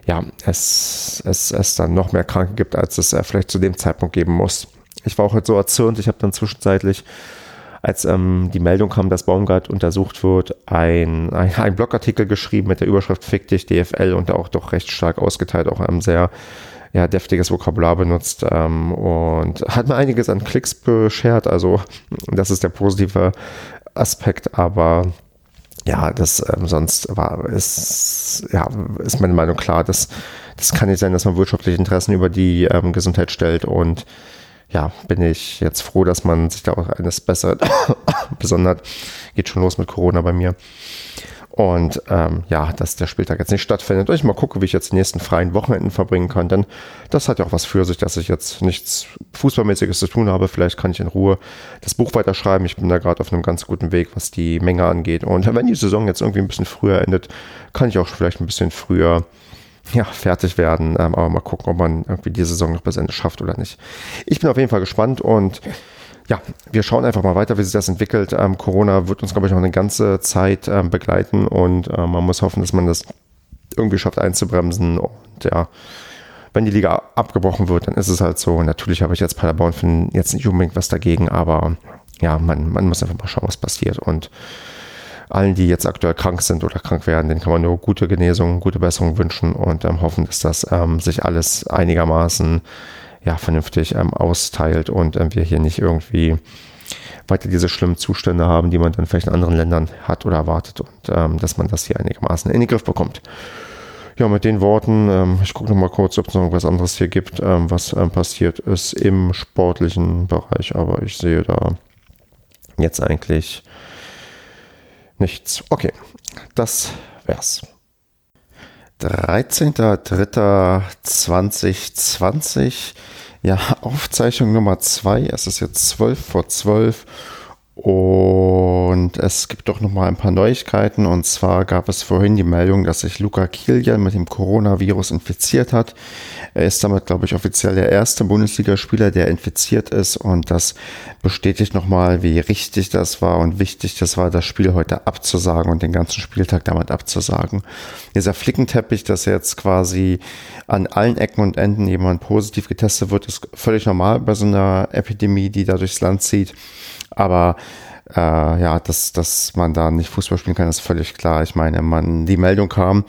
[SPEAKER 1] ja, es, es, es dann noch mehr Kranke gibt, als es äh, vielleicht zu dem Zeitpunkt geben muss. Ich war auch heute so erzürnt, ich habe dann zwischenzeitlich, als ähm, die Meldung kam, dass Baumgart untersucht wird, ein, ein, ein Blogartikel geschrieben mit der Überschrift Fick dich DFL und auch doch recht stark ausgeteilt, auch einem sehr ja, deftiges Vokabular benutzt ähm, und hat mir einiges an Klicks beschert. Also das ist der positive Aspekt, aber ja, das ähm, sonst war ist ja ist meine Meinung klar, dass das kann nicht sein, dass man wirtschaftliche Interessen über die ähm, Gesundheit stellt und ja, bin ich jetzt froh, dass man sich da auch eines Besseren [COUGHS] besonders geht schon los mit Corona bei mir. Und ähm, ja, dass der Spieltag jetzt nicht stattfindet. Und ich mal gucke, wie ich jetzt die nächsten freien Wochenenden verbringen kann. Denn das hat ja auch was für sich, dass ich jetzt nichts Fußballmäßiges zu tun habe. Vielleicht kann ich in Ruhe das Buch weiterschreiben. Ich bin da gerade auf einem ganz guten Weg, was die Menge angeht. Und wenn die Saison jetzt irgendwie ein bisschen früher endet, kann ich auch vielleicht ein bisschen früher ja, fertig werden. Ähm, aber mal gucken, ob man irgendwie die Saison noch bis Ende schafft oder nicht. Ich bin auf jeden Fall gespannt und ja, wir schauen einfach mal weiter, wie sich das entwickelt. Ähm, Corona wird uns, glaube ich, noch eine ganze Zeit ähm, begleiten und äh, man muss hoffen, dass man das irgendwie schafft einzubremsen. Und ja, wenn die Liga abgebrochen wird, dann ist es halt so. Natürlich habe ich jetzt Paderborn jetzt nicht unbedingt was dagegen, aber ja, man, man muss einfach mal schauen, was passiert. Und allen, die jetzt aktuell krank sind oder krank werden, denen kann man nur gute Genesung, gute Besserung wünschen und ähm, hoffen, dass das ähm, sich alles einigermaßen ja, vernünftig ähm, austeilt und ähm, wir hier nicht irgendwie weiter diese schlimmen Zustände haben, die man dann vielleicht in anderen Ländern hat oder erwartet und ähm, dass man das hier einigermaßen in den Griff bekommt. Ja, mit den Worten, ähm, ich gucke nochmal kurz, ob es noch irgendwas anderes hier gibt, was passiert ist im sportlichen Bereich, aber ich sehe da jetzt eigentlich nichts. Okay, das wär's. 13.03.2020, ja, Aufzeichnung Nummer 2. Es ist jetzt 12 vor 12 und es gibt doch noch mal ein paar Neuigkeiten. Und zwar gab es vorhin die Meldung, dass sich Luca Kilian mit dem Coronavirus infiziert hat. Er ist damit, glaube ich, offiziell der erste Bundesligaspieler, der infiziert ist. Und das bestätigt nochmal, wie richtig das war und wichtig das war, das Spiel heute abzusagen und den ganzen Spieltag damit abzusagen. Dieser Flickenteppich, dass jetzt quasi an allen Ecken und Enden jemand positiv getestet wird, ist völlig normal bei so einer Epidemie, die da durchs Land zieht. Aber äh, ja, dass, dass man da nicht Fußball spielen kann, ist völlig klar. Ich meine, man, die Meldung kam,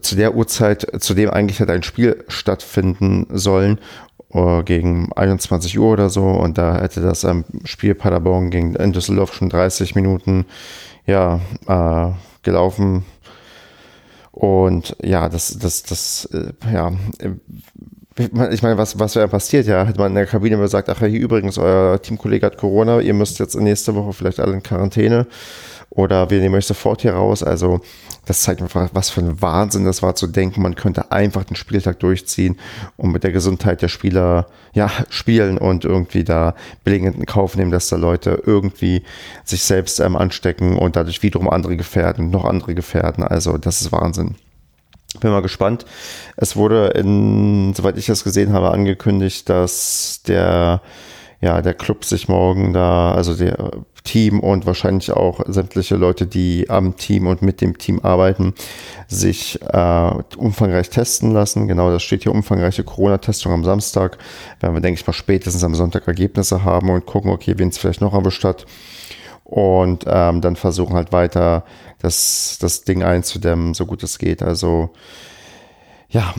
[SPEAKER 1] zu der Uhrzeit, zu dem eigentlich hätte ein Spiel stattfinden sollen, uh, gegen 21 Uhr oder so, und da hätte das ähm, Spiel Paderborn gegen in Düsseldorf schon 30 Minuten ja, äh, gelaufen. Und ja, das, das, das, äh, ja, ich meine, was, was wäre passiert? Ja, hätte man in der Kabine gesagt, ach, hier übrigens, euer Teamkollege hat Corona, ihr müsst jetzt nächste Woche vielleicht alle in Quarantäne oder wir nehmen euch sofort hier raus. Also, das zeigt einfach, was für ein Wahnsinn das war zu denken, man könnte einfach den Spieltag durchziehen und mit der Gesundheit der Spieler, ja, spielen und irgendwie da billigend in Kauf nehmen, dass da Leute irgendwie sich selbst ähm, anstecken und dadurch wiederum andere gefährden, noch andere gefährden. Also, das ist Wahnsinn. Bin mal gespannt. Es wurde, in, soweit ich das gesehen habe, angekündigt, dass der, ja, der Club sich morgen da, also der Team und wahrscheinlich auch sämtliche Leute, die am Team und mit dem Team arbeiten, sich äh, umfangreich testen lassen. Genau, das steht hier umfangreiche Corona-Testung am Samstag. Werden wir, denke ich mal, spätestens am Sonntag Ergebnisse haben und gucken, okay, wen es vielleicht noch erwischt hat. Und ähm, dann versuchen halt weiter das, das Ding einzudämmen, so gut es geht. Also ja,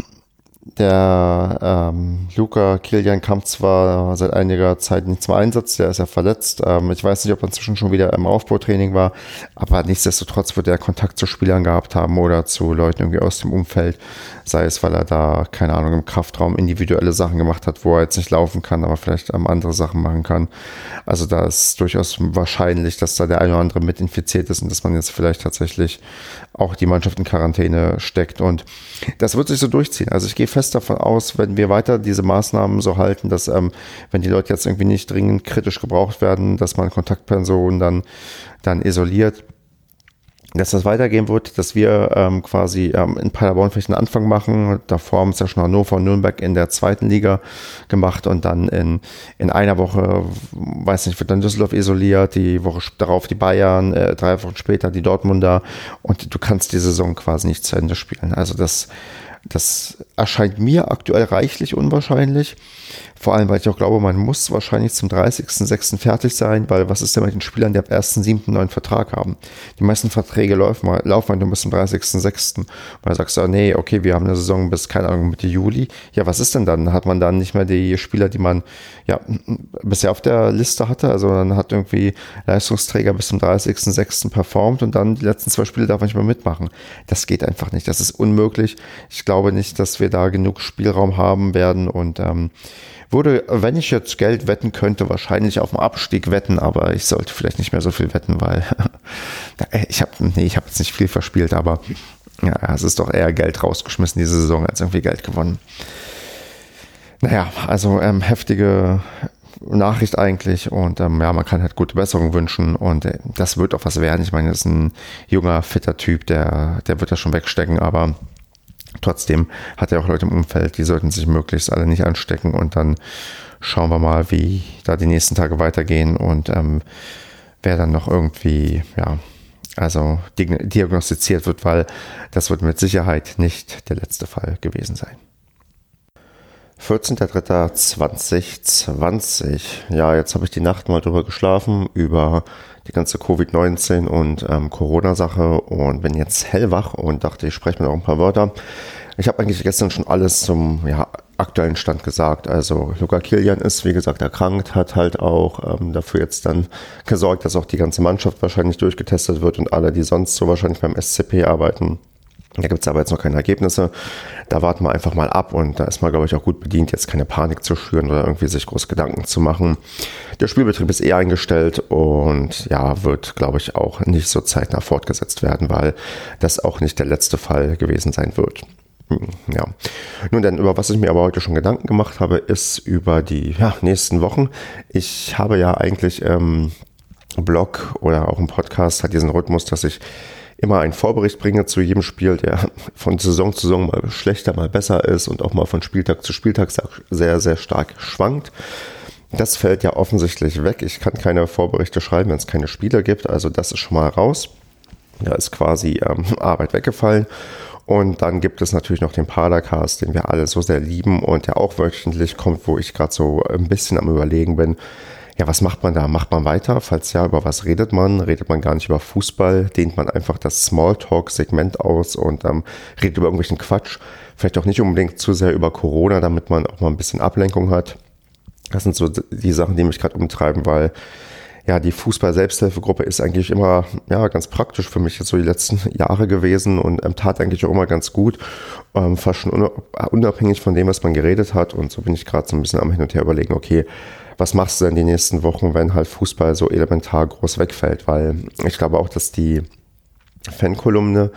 [SPEAKER 1] der ähm, Luca Kilian kam zwar seit einiger Zeit nicht zum Einsatz, der ist ja verletzt. Ähm, ich weiß nicht, ob er inzwischen schon wieder im Aufbautraining war, aber nichtsdestotrotz wird er Kontakt zu Spielern gehabt haben oder zu Leuten irgendwie aus dem Umfeld, sei es, weil er da, keine Ahnung, im Kraftraum individuelle Sachen gemacht hat, wo er jetzt nicht laufen kann, aber vielleicht ähm, andere Sachen machen kann. Also da ist durchaus wahrscheinlich, dass da der eine oder andere mit infiziert ist und dass man jetzt vielleicht tatsächlich auch die Mannschaft in Quarantäne steckt und das wird sich so durchziehen. Also ich gehe fest davon aus, wenn wir weiter diese Maßnahmen so halten, dass ähm, wenn die Leute jetzt irgendwie nicht dringend kritisch gebraucht werden, dass man Kontaktpersonen dann, dann isoliert dass das weitergehen wird, dass wir ähm, quasi ähm, in Paderborn vielleicht einen Anfang machen. Davor haben es ja schon Hannover und Nürnberg in der zweiten Liga gemacht und dann in, in einer Woche, weiß nicht, wird dann Düsseldorf isoliert, die Woche darauf die Bayern, äh, drei Wochen später die Dortmunder und du kannst die Saison quasi nicht zu Ende spielen. Also das, das erscheint mir aktuell reichlich unwahrscheinlich. Vor allem, weil ich auch glaube, man muss wahrscheinlich zum 30.06. fertig sein, weil was ist denn mit den Spielern, die ab 1.07. einen neuen Vertrag haben? Die meisten Verträge laufen, laufen nur bis zum 30.06. Weil du sagst, oh, nee, okay, wir haben eine Saison bis, keine Ahnung, Mitte Juli. Ja, was ist denn dann? Hat man dann nicht mehr die Spieler, die man ja bisher auf der Liste hatte? Also dann hat irgendwie Leistungsträger bis zum 30.06. performt und dann die letzten zwei Spiele darf man nicht mehr mitmachen. Das geht einfach nicht. Das ist unmöglich. Ich glaube nicht, dass wir da genug Spielraum haben werden und ähm, würde, wenn ich jetzt Geld wetten könnte, wahrscheinlich auf den Abstieg wetten, aber ich sollte vielleicht nicht mehr so viel wetten, weil [LAUGHS] ich habe, nee, habe jetzt nicht viel verspielt, aber ja, es ist doch eher Geld rausgeschmissen diese Saison als irgendwie Geld gewonnen. Naja, also ähm, heftige Nachricht eigentlich und ähm, ja, man kann halt gute Besserung wünschen und äh, das wird auch was werden. Ich meine, das ist ein junger, fitter Typ, der, der wird das schon wegstecken, aber Trotzdem hat er auch Leute im Umfeld, die sollten sich möglichst alle nicht anstecken und dann schauen wir mal, wie da die nächsten Tage weitergehen und ähm, wer dann noch irgendwie, ja, also diagnostiziert wird, weil das wird mit Sicherheit nicht der letzte Fall gewesen sein. 14.03.2020. Ja, jetzt habe ich die Nacht mal drüber geschlafen, über die ganze Covid-19 und ähm, Corona-Sache und bin jetzt hellwach und dachte, ich spreche mir noch ein paar Wörter. Ich habe eigentlich gestern schon alles zum ja, aktuellen Stand gesagt. Also Luca Kilian ist, wie gesagt, erkrankt, hat halt auch ähm, dafür jetzt dann gesorgt, dass auch die ganze Mannschaft wahrscheinlich durchgetestet wird und alle, die sonst so wahrscheinlich beim SCP arbeiten, da gibt es aber jetzt noch keine Ergebnisse. Da warten wir einfach mal ab und da ist man, glaube ich, auch gut bedient, jetzt keine Panik zu schüren oder irgendwie sich groß Gedanken zu machen. Der Spielbetrieb ist eh eingestellt und ja, wird, glaube ich, auch nicht so zeitnah fortgesetzt werden, weil das auch nicht der letzte Fall gewesen sein wird. Hm, ja. Nun denn, über was ich mir aber heute schon Gedanken gemacht habe, ist über die ja, nächsten Wochen. Ich habe ja eigentlich ähm, Blog oder auch im Podcast hat diesen Rhythmus, dass ich immer einen Vorbericht bringe zu jedem Spiel, der von Saison zu Saison mal schlechter, mal besser ist und auch mal von Spieltag zu Spieltag sehr, sehr stark schwankt. Das fällt ja offensichtlich weg. Ich kann keine Vorberichte schreiben, wenn es keine Spieler gibt. Also das ist schon mal raus. Da ist quasi ähm, Arbeit weggefallen. Und dann gibt es natürlich noch den Padercast, den wir alle so sehr lieben und der auch wöchentlich kommt, wo ich gerade so ein bisschen am Überlegen bin, ja, was macht man da? Macht man weiter? Falls ja, über was redet man? Redet man gar nicht über Fußball? Dehnt man einfach das Smalltalk-Segment aus und ähm, redet über irgendwelchen Quatsch? Vielleicht auch nicht unbedingt zu sehr über Corona, damit man auch mal ein bisschen Ablenkung hat. Das sind so die Sachen, die mich gerade umtreiben, weil ja, die Fußball-Selbsthilfegruppe ist eigentlich immer ja, ganz praktisch für mich jetzt so die letzten Jahre gewesen und ähm, tat eigentlich auch immer ganz gut, ähm, fast schon unabhängig von dem, was man geredet hat. Und so bin ich gerade so ein bisschen am Hin und Her überlegen, okay, was machst du denn die nächsten Wochen, wenn halt Fußball so elementar groß wegfällt? Weil ich glaube auch, dass die Fankolumne,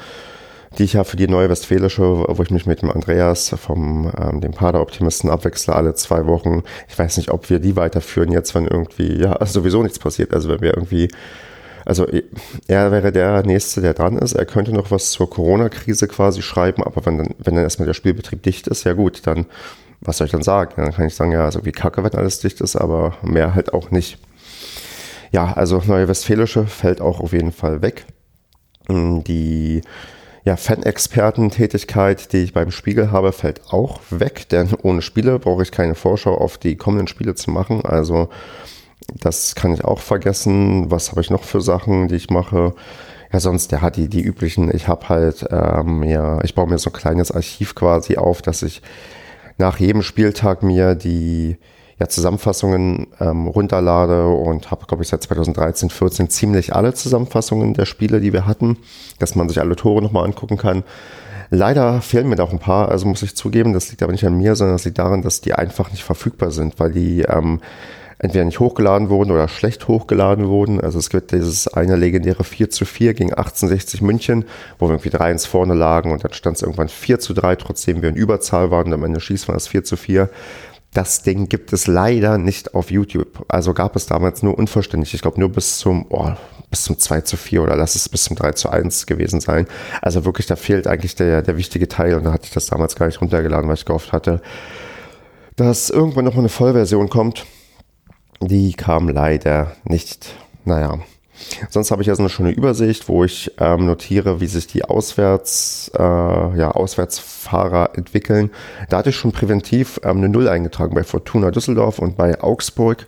[SPEAKER 1] die ich ja für die neue Westfälische, wo ich mich mit dem Andreas vom ähm, dem Pader-Optimisten abwechsle alle zwei Wochen. Ich weiß nicht, ob wir die weiterführen jetzt, wenn irgendwie ja sowieso nichts passiert. Also wenn wir irgendwie also er wäre der Nächste, der dran ist. Er könnte noch was zur Corona-Krise quasi schreiben, aber wenn dann, wenn dann erstmal der Spielbetrieb dicht ist, ja gut, dann, was soll ich dann sagen? Dann kann ich sagen, ja, also wie kacke, wenn alles dicht ist, aber mehr halt auch nicht. Ja, also Neue Westfälische fällt auch auf jeden Fall weg. Die ja, Fan-Experten-Tätigkeit, die ich beim Spiegel habe, fällt auch weg, denn ohne Spiele brauche ich keine Vorschau auf die kommenden Spiele zu machen. Also das kann ich auch vergessen. Was habe ich noch für Sachen, die ich mache? Ja, sonst, der hat die, die üblichen. Ich habe halt, ähm, ja, ich baue mir so ein kleines Archiv quasi auf, dass ich nach jedem Spieltag mir die ja, Zusammenfassungen ähm, runterlade und habe, glaube ich, seit 2013, 14 ziemlich alle Zusammenfassungen der Spiele, die wir hatten, dass man sich alle Tore nochmal angucken kann. Leider fehlen mir da auch ein paar, also muss ich zugeben, das liegt aber nicht an mir, sondern das liegt daran, dass die einfach nicht verfügbar sind, weil die ähm, entweder nicht hochgeladen wurden oder schlecht hochgeladen wurden. Also es gibt dieses eine legendäre 4 zu 4 gegen 1860 München, wo wir irgendwie 3 ins vorne lagen und dann stand es irgendwann 4 zu 3, trotzdem wir in Überzahl waren und am Ende schießt man das 4 zu 4. Das Ding gibt es leider nicht auf YouTube. Also gab es damals nur unverständlich. Ich glaube nur bis zum, oh, bis zum 2 zu 4 oder lass es bis zum 3 zu 1 gewesen sein. Also wirklich, da fehlt eigentlich der, der wichtige Teil und da hatte ich das damals gar nicht runtergeladen, weil ich gehofft hatte, dass irgendwann noch mal eine Vollversion kommt. Die kam leider nicht. Naja. Sonst habe ich also eine schöne Übersicht, wo ich ähm, notiere, wie sich die Auswärts, äh, ja, Auswärtsfahrer entwickeln. Da hatte ich schon präventiv ähm, eine Null eingetragen bei Fortuna Düsseldorf und bei Augsburg.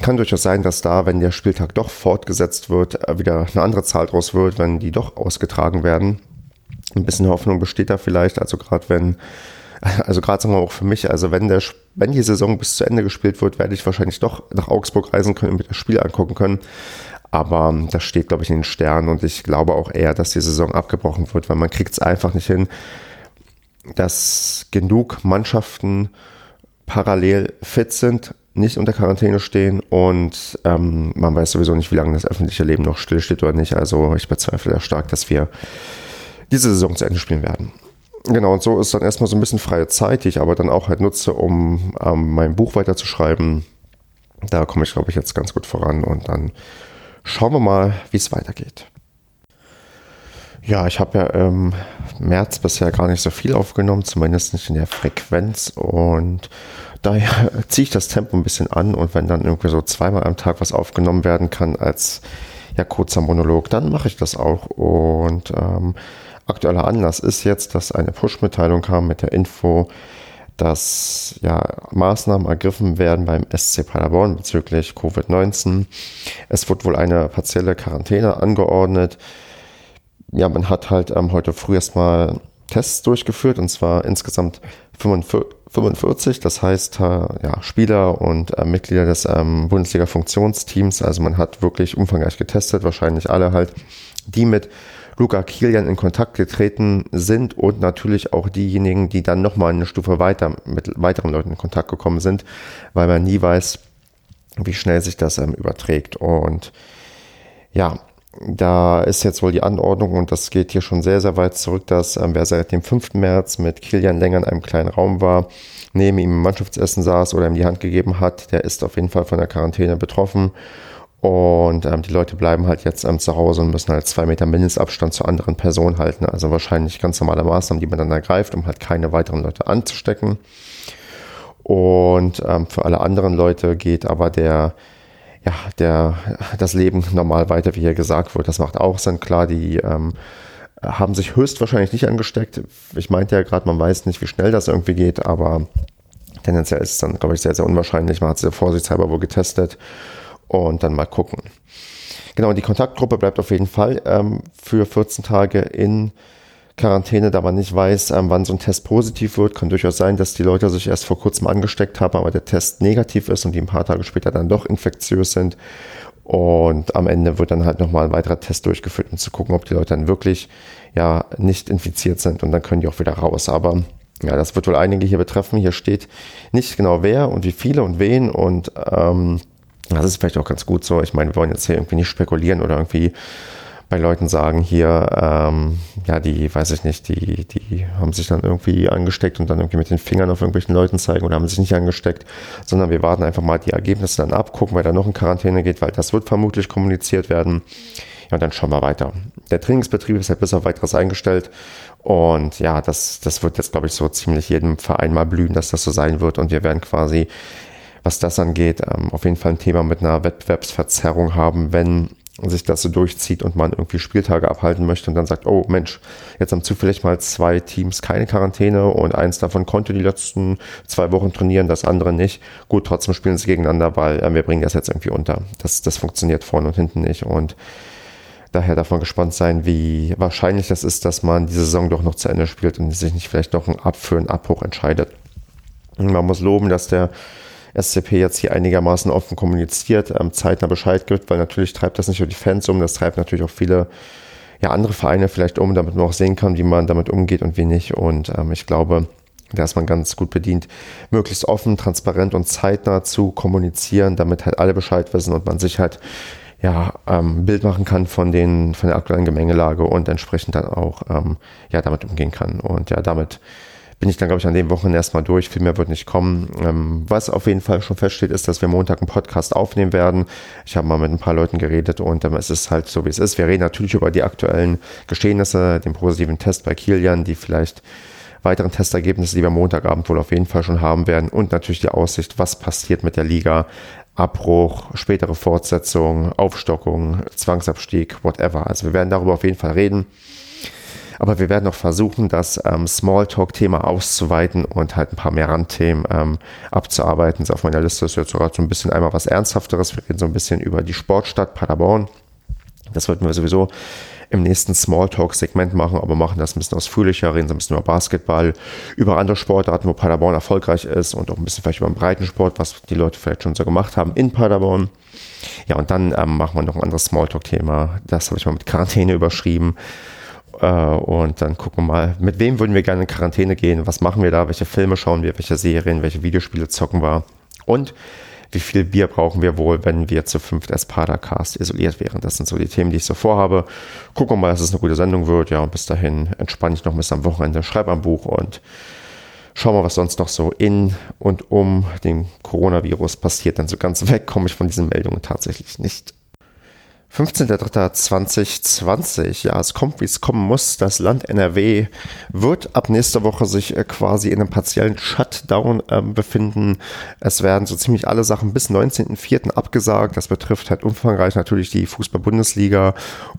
[SPEAKER 1] Kann durchaus sein, dass da, wenn der Spieltag doch fortgesetzt wird, äh, wieder eine andere Zahl draus wird, wenn die doch ausgetragen werden. Ein bisschen Hoffnung besteht da vielleicht, also gerade wenn also gerade sagen wir auch für mich, also wenn der, wenn die Saison bis zu Ende gespielt wird, werde ich wahrscheinlich doch nach Augsburg reisen können und mir das Spiel angucken können. Aber das steht, glaube ich, in den Sternen und ich glaube auch eher, dass die Saison abgebrochen wird, weil man kriegt es einfach nicht hin, dass genug Mannschaften parallel fit sind, nicht unter Quarantäne stehen und ähm, man weiß sowieso nicht, wie lange das öffentliche Leben noch stillsteht oder nicht. Also ich bezweifle sehr stark, dass wir diese Saison zu Ende spielen werden. Genau, und so ist dann erstmal so ein bisschen freie Zeit, die ich aber dann auch halt nutze, um ähm, mein Buch weiterzuschreiben. Da komme ich, glaube ich, jetzt ganz gut voran und dann schauen wir mal, wie es weitergeht. Ja, ich habe ja im März bisher gar nicht so viel aufgenommen, zumindest nicht in der Frequenz und daher [LAUGHS] ziehe ich das Tempo ein bisschen an und wenn dann irgendwie so zweimal am Tag was aufgenommen werden kann als ja kurzer Monolog, dann mache ich das auch und ähm, Aktueller Anlass ist jetzt, dass eine Push-Mitteilung kam mit der Info, dass ja, Maßnahmen ergriffen werden beim SC Paderborn bezüglich Covid-19. Es wird wohl eine partielle Quarantäne angeordnet. Ja, man hat halt ähm, heute früh erstmal Tests durchgeführt und zwar insgesamt 45, das heißt äh, ja, Spieler und äh, Mitglieder des ähm, Bundesliga-Funktionsteams. Also man hat wirklich umfangreich getestet, wahrscheinlich alle halt, die mit Luca Kilian in Kontakt getreten sind und natürlich auch diejenigen, die dann nochmal eine Stufe weiter mit weiteren Leuten in Kontakt gekommen sind, weil man nie weiß, wie schnell sich das ähm, überträgt. Und ja, da ist jetzt wohl die Anordnung und das geht hier schon sehr, sehr weit zurück, dass ähm, wer seit dem 5. März mit Kilian länger in einem kleinen Raum war, neben ihm im Mannschaftsessen saß oder ihm die Hand gegeben hat, der ist auf jeden Fall von der Quarantäne betroffen und ähm, die Leute bleiben halt jetzt ähm, zu Hause und müssen halt zwei Meter Mindestabstand zur anderen Person halten. Also wahrscheinlich ganz normale Maßnahmen, die man dann ergreift, um halt keine weiteren Leute anzustecken. Und ähm, für alle anderen Leute geht aber der, ja, der, das Leben normal weiter, wie hier gesagt wird. Das macht auch Sinn. Klar, die ähm, haben sich höchstwahrscheinlich nicht angesteckt. Ich meinte ja gerade, man weiß nicht, wie schnell das irgendwie geht, aber tendenziell ist es dann, glaube ich, sehr, sehr unwahrscheinlich. Man hat sie vorsichtshalber wohl getestet und dann mal gucken. Genau, die Kontaktgruppe bleibt auf jeden Fall ähm, für 14 Tage in Quarantäne, da man nicht weiß, ähm, wann so ein Test positiv wird. Kann durchaus sein, dass die Leute sich erst vor kurzem angesteckt haben, aber der Test negativ ist und die ein paar Tage später dann doch infektiös sind. Und am Ende wird dann halt nochmal ein weiterer Test durchgeführt, um zu gucken, ob die Leute dann wirklich ja nicht infiziert sind und dann können die auch wieder raus. Aber ja, das wird wohl einige hier betreffen. Hier steht nicht genau wer und wie viele und wen und ähm, das ist vielleicht auch ganz gut so. Ich meine, wir wollen jetzt hier irgendwie nicht spekulieren oder irgendwie bei Leuten sagen, hier, ähm, ja, die, weiß ich nicht, die, die haben sich dann irgendwie angesteckt und dann irgendwie mit den Fingern auf irgendwelchen Leuten zeigen oder haben sich nicht angesteckt, sondern wir warten einfach mal die Ergebnisse dann ab, gucken, wer da noch in Quarantäne geht, weil das wird vermutlich kommuniziert werden. Ja, und dann schauen wir weiter. Der Trainingsbetrieb ist halt bis auf weiteres eingestellt. Und ja, das, das wird jetzt, glaube ich, so ziemlich jedem Verein mal blühen, dass das so sein wird. Und wir werden quasi, was das angeht, ähm, auf jeden Fall ein Thema mit einer Wettbewerbsverzerrung haben, wenn sich das so durchzieht und man irgendwie Spieltage abhalten möchte und dann sagt, oh Mensch, jetzt haben zufällig mal zwei Teams keine Quarantäne und eins davon konnte die letzten zwei Wochen trainieren, das andere nicht. Gut, trotzdem spielen sie gegeneinander, weil äh, wir bringen das jetzt irgendwie unter. Das, das funktioniert vorne und hinten nicht und daher davon gespannt sein, wie wahrscheinlich das ist, dass man die Saison doch noch zu Ende spielt und sich nicht vielleicht noch ein Ab für einen Abbruch entscheidet. Man muss loben, dass der SCP jetzt hier einigermaßen offen kommuniziert, ähm, zeitnah Bescheid gibt, weil natürlich treibt das nicht nur die Fans um, das treibt natürlich auch viele ja, andere Vereine vielleicht um, damit man auch sehen kann, wie man damit umgeht und wie nicht. Und ähm, ich glaube, da ist man ganz gut bedient, möglichst offen, transparent und zeitnah zu kommunizieren, damit halt alle Bescheid wissen und man sich halt ja, ähm, Bild machen kann von, den, von der aktuellen Gemengelage und entsprechend dann auch ähm, ja, damit umgehen kann. Und ja, damit bin ich dann, glaube ich, an dem Wochenende erstmal durch. Viel mehr wird nicht kommen. Ähm, was auf jeden Fall schon feststeht, ist, dass wir Montag einen Podcast aufnehmen werden. Ich habe mal mit ein paar Leuten geredet und ähm, es ist halt so, wie es ist. Wir reden natürlich über die aktuellen Geschehnisse, den positiven Test bei Kilian, die vielleicht weiteren Testergebnisse, die wir Montagabend wohl auf jeden Fall schon haben werden und natürlich die Aussicht, was passiert mit der Liga. Abbruch, spätere Fortsetzung, Aufstockung, Zwangsabstieg, whatever. Also wir werden darüber auf jeden Fall reden. Aber wir werden auch versuchen, das ähm, Smalltalk-Thema auszuweiten und halt ein paar mehr Randthemen ähm, abzuarbeiten. Auf meiner Liste ist jetzt sogar so ein bisschen einmal was Ernsthafteres. Wir reden so ein bisschen über die Sportstadt Paderborn. Das wollten wir sowieso im nächsten Smalltalk-Segment machen, aber machen das ein bisschen ausführlicher, reden so ein bisschen über Basketball, über andere Sportarten, wo Paderborn erfolgreich ist und auch ein bisschen vielleicht über den Breitensport, was die Leute vielleicht schon so gemacht haben in Paderborn. Ja, und dann ähm, machen wir noch ein anderes Smalltalk-Thema. Das habe ich mal mit Quarantäne überschrieben. Äh, und dann gucken wir mal, mit wem würden wir gerne in Quarantäne gehen, was machen wir da, welche Filme schauen wir, welche Serien, welche Videospiele zocken wir und wie viel Bier brauchen wir wohl, wenn wir zu fünft als Padercast isoliert wären. Das sind so die Themen, die ich so vorhabe. Gucken wir mal, dass es eine gute Sendung wird. Ja, und bis dahin entspanne ich noch bis am Wochenende, schreibe am Buch und schauen wir, was sonst noch so in und um den Coronavirus passiert. Denn so ganz weg komme ich von diesen Meldungen tatsächlich nicht. 15.03.2020. Ja, es kommt, wie es kommen muss. Das Land NRW wird ab nächster Woche sich äh, quasi in einem partiellen Shutdown äh, befinden. Es werden so ziemlich alle Sachen bis 19.04. abgesagt. Das betrifft halt umfangreich natürlich die Fußball-Bundesliga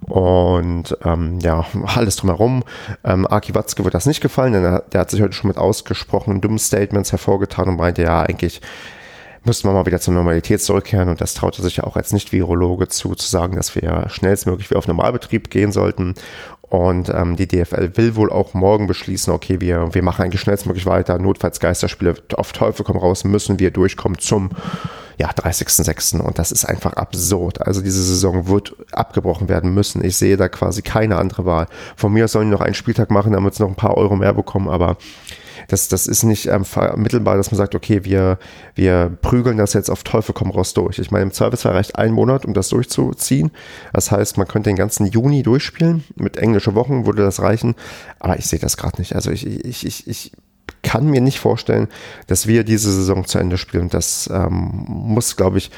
[SPEAKER 1] und ähm, ja, alles drumherum. Ähm, Aki Watzke wird das nicht gefallen, denn er, der hat sich heute schon mit ausgesprochenen dummen Statements hervorgetan und meinte, ja, eigentlich müssten wir mal wieder zur Normalität zurückkehren und das traute sich ja auch als Nicht-Virologe zu, zu sagen, dass wir schnellstmöglich wieder auf Normalbetrieb gehen sollten. Und ähm, die DFL will wohl auch morgen beschließen, okay, wir, wir machen eigentlich schnellstmöglich weiter. Notfalls Geisterspiele auf Teufel komm raus, müssen wir durchkommen zum ja, 30.06. Und das ist einfach absurd. Also diese Saison wird abgebrochen werden müssen. Ich sehe da quasi keine andere Wahl. Von mir sollen die noch einen Spieltag machen, damit sie noch ein paar Euro mehr bekommen, aber das, das ist nicht ähm, vermittelbar, dass man sagt, okay, wir, wir prügeln das jetzt auf Teufel komm raus durch. Ich meine, im Zweifelsfall reicht ein Monat, um das durchzuziehen. Das heißt, man könnte den ganzen Juni durchspielen. Mit englische Wochen würde das reichen. Aber ich sehe das gerade nicht. Also ich, ich, ich, ich kann mir nicht vorstellen, dass wir diese Saison zu Ende spielen. Das ähm, muss, glaube ich,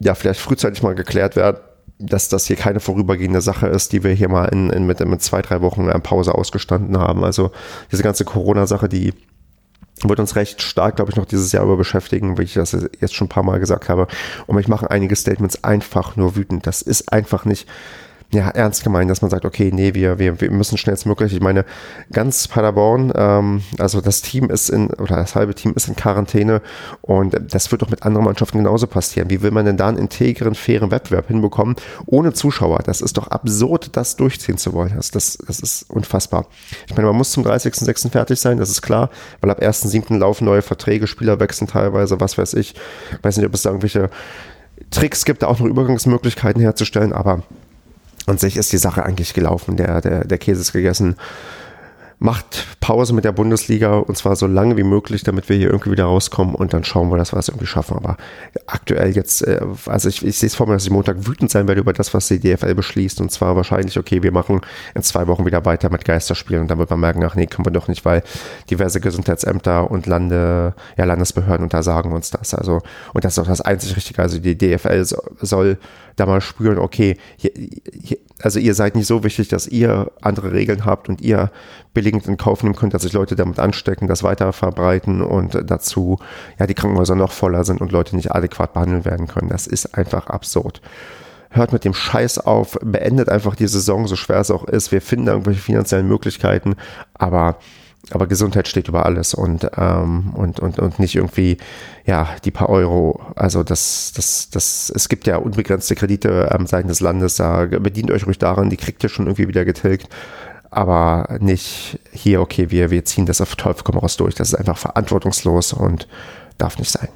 [SPEAKER 1] ja, vielleicht frühzeitig mal geklärt werden dass das hier keine vorübergehende Sache ist, die wir hier mal in, in mit, mit zwei, drei Wochen Pause ausgestanden haben. Also diese ganze Corona-Sache, die wird uns recht stark, glaube ich, noch dieses Jahr über beschäftigen, wie ich das jetzt schon ein paar Mal gesagt habe. Und mich machen einige Statements einfach nur wütend. Das ist einfach nicht ja, ernst gemeint, dass man sagt, okay, nee, wir, wir, wir müssen schnellstmöglich. Ich meine, ganz Paderborn, ähm, also das Team ist in, oder das halbe Team ist in Quarantäne und das wird doch mit anderen Mannschaften genauso passieren. Wie will man denn da einen integren, fairen Wettbewerb hinbekommen, ohne Zuschauer? Das ist doch absurd, das durchziehen zu wollen. Das, das, das ist unfassbar. Ich meine, man muss zum 30.06. fertig sein, das ist klar, weil ab 1.07. laufen neue Verträge, Spieler wechseln teilweise, was weiß ich. Ich weiß nicht, ob es da irgendwelche Tricks gibt, da auch noch Übergangsmöglichkeiten herzustellen, aber an sich ist die Sache eigentlich gelaufen. Der, der, der Käse ist gegessen. macht Pause mit der Bundesliga und zwar so lange wie möglich, damit wir hier irgendwie wieder rauskommen und dann schauen wir, dass wir das irgendwie schaffen. Aber aktuell jetzt, äh, also ich, ich sehe es vor mir, dass ich Montag wütend sein werde über das, was die DFL beschließt und zwar wahrscheinlich, okay, wir machen in zwei Wochen wieder weiter mit Geisterspielen und dann wird man merken, ach nee, können wir doch nicht, weil diverse Gesundheitsämter und Lande, ja, Landesbehörden untersagen uns das. Also, und das ist auch das einzig Richtige. Also die DFL soll da mal spüren, okay, hier, hier, also ihr seid nicht so wichtig, dass ihr andere Regeln habt und ihr billigend in Kauf nehmen könnt, dass sich Leute damit anstecken, das weiter verbreiten und dazu ja die Krankenhäuser noch voller sind und Leute nicht adäquat behandelt werden können. Das ist einfach absurd. Hört mit dem Scheiß auf, beendet einfach die Saison, so schwer es auch ist. Wir finden irgendwelche finanziellen Möglichkeiten, aber aber Gesundheit steht über alles und, ähm, und, und, und nicht irgendwie, ja, die paar Euro. Also das, das, das, es gibt ja unbegrenzte Kredite am Seiten des Landes, da bedient euch ruhig daran, die kriegt ihr schon irgendwie wieder getilgt. Aber nicht hier, okay, wir, wir ziehen das auf Teufel komm raus durch. Das ist einfach verantwortungslos und darf nicht sein.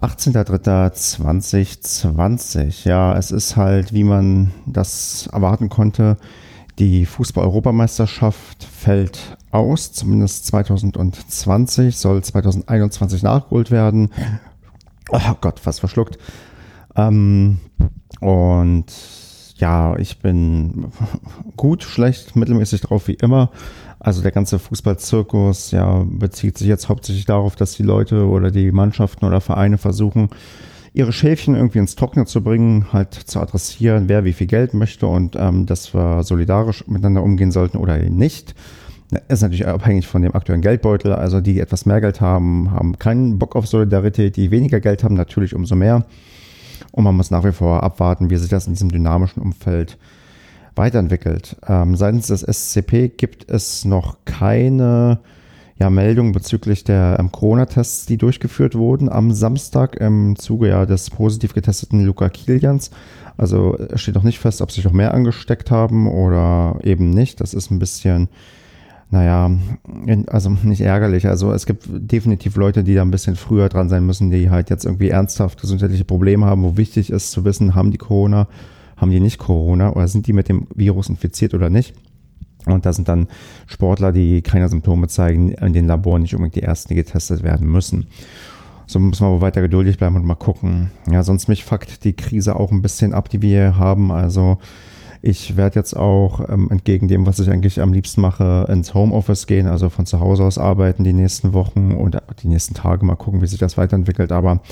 [SPEAKER 2] 18.03.2020. Ja, es ist halt, wie man das erwarten konnte, die Fußball-Europameisterschaft fällt aus, zumindest 2020, soll 2021 nachgeholt werden. Oh Gott, fast verschluckt. Ähm, und ja, ich bin gut, schlecht, mittelmäßig drauf wie immer. Also der ganze Fußballzirkus ja, bezieht sich jetzt hauptsächlich darauf, dass die Leute oder die Mannschaften oder Vereine versuchen, ihre Schäfchen irgendwie ins Trockene zu bringen, halt zu adressieren, wer wie viel Geld möchte und ähm, dass wir solidarisch miteinander umgehen sollten oder nicht. Ist natürlich abhängig von dem aktuellen Geldbeutel. Also die, die etwas mehr Geld haben, haben keinen Bock auf Solidarität. Die weniger Geld haben, natürlich umso mehr. Und man muss nach wie vor abwarten, wie sich das in diesem dynamischen Umfeld weiterentwickelt. Ähm, seitens des SCP gibt es noch keine ja, Meldungen bezüglich der ähm, Corona-Tests, die durchgeführt wurden am Samstag im Zuge ja, des positiv getesteten Luca Kilians. Also es steht noch nicht fest, ob sich noch mehr angesteckt haben oder eben nicht. Das ist ein bisschen, naja, also [LAUGHS] nicht ärgerlich. Also es gibt definitiv Leute, die da ein bisschen früher dran sein müssen, die halt jetzt irgendwie ernsthaft gesundheitliche Probleme haben, wo wichtig ist zu wissen, haben die Corona, haben die nicht Corona oder sind die mit dem Virus infiziert oder nicht. Und da sind dann Sportler, die keine Symptome zeigen, in den Laboren nicht unbedingt die ersten, die getestet werden müssen. So müssen wir aber weiter geduldig bleiben und mal gucken. Ja, sonst mich fuckt die Krise auch ein bisschen ab, die wir hier haben. Also ich werde jetzt auch ähm, entgegen dem, was ich eigentlich am liebsten mache, ins Homeoffice gehen, also von zu Hause aus arbeiten die nächsten Wochen und die nächsten Tage mal gucken, wie sich das weiterentwickelt. Aber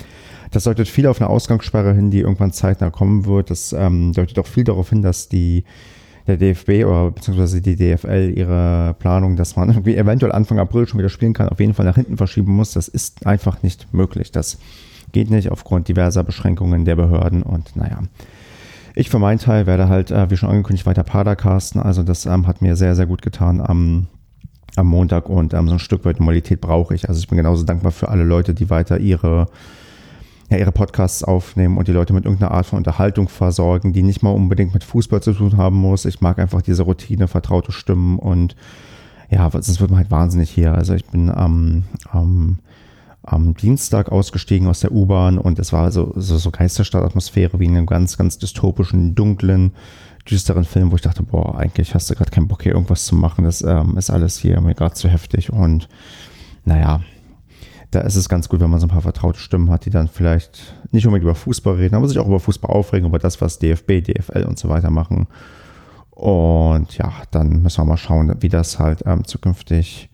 [SPEAKER 2] das deutet viel auf eine Ausgangssperre hin, die irgendwann zeitnah kommen wird. Das ähm, deutet auch viel darauf hin, dass die der DFB oder beziehungsweise die DFL ihre Planung, dass man irgendwie eventuell Anfang April schon wieder spielen kann, auf jeden Fall nach hinten verschieben muss. Das ist einfach nicht möglich. Das geht nicht aufgrund diverser Beschränkungen der Behörden und naja. Ich für meinen Teil werde halt, äh, wie schon angekündigt, weiter Padercasten. Also das ähm, hat mir sehr, sehr gut getan am, am Montag und ähm, so ein Stück weit Normalität brauche ich. Also ich bin genauso dankbar für alle Leute, die weiter ihre ja, ihre Podcasts aufnehmen und die Leute mit irgendeiner Art von Unterhaltung versorgen, die nicht mal unbedingt mit Fußball zu tun haben muss. Ich mag einfach diese Routine, vertraute Stimmen und ja, sonst wird man halt wahnsinnig hier. Also ich bin am, am, am Dienstag ausgestiegen aus der U-Bahn und es war so, so, so Geisterstadtatmosphäre wie in einem ganz, ganz dystopischen, dunklen, düsteren Film, wo ich dachte, boah, eigentlich hast du gerade keinen Bock hier irgendwas zu machen. Das ähm, ist alles hier mir gerade zu heftig und naja, da ist es ganz gut, wenn man so ein paar vertraute Stimmen hat, die dann vielleicht nicht unbedingt über Fußball reden, aber sich auch über Fußball aufregen, über das, was DFB, DFL und so weiter machen. Und ja, dann müssen wir mal schauen, wie das halt ähm, zukünftig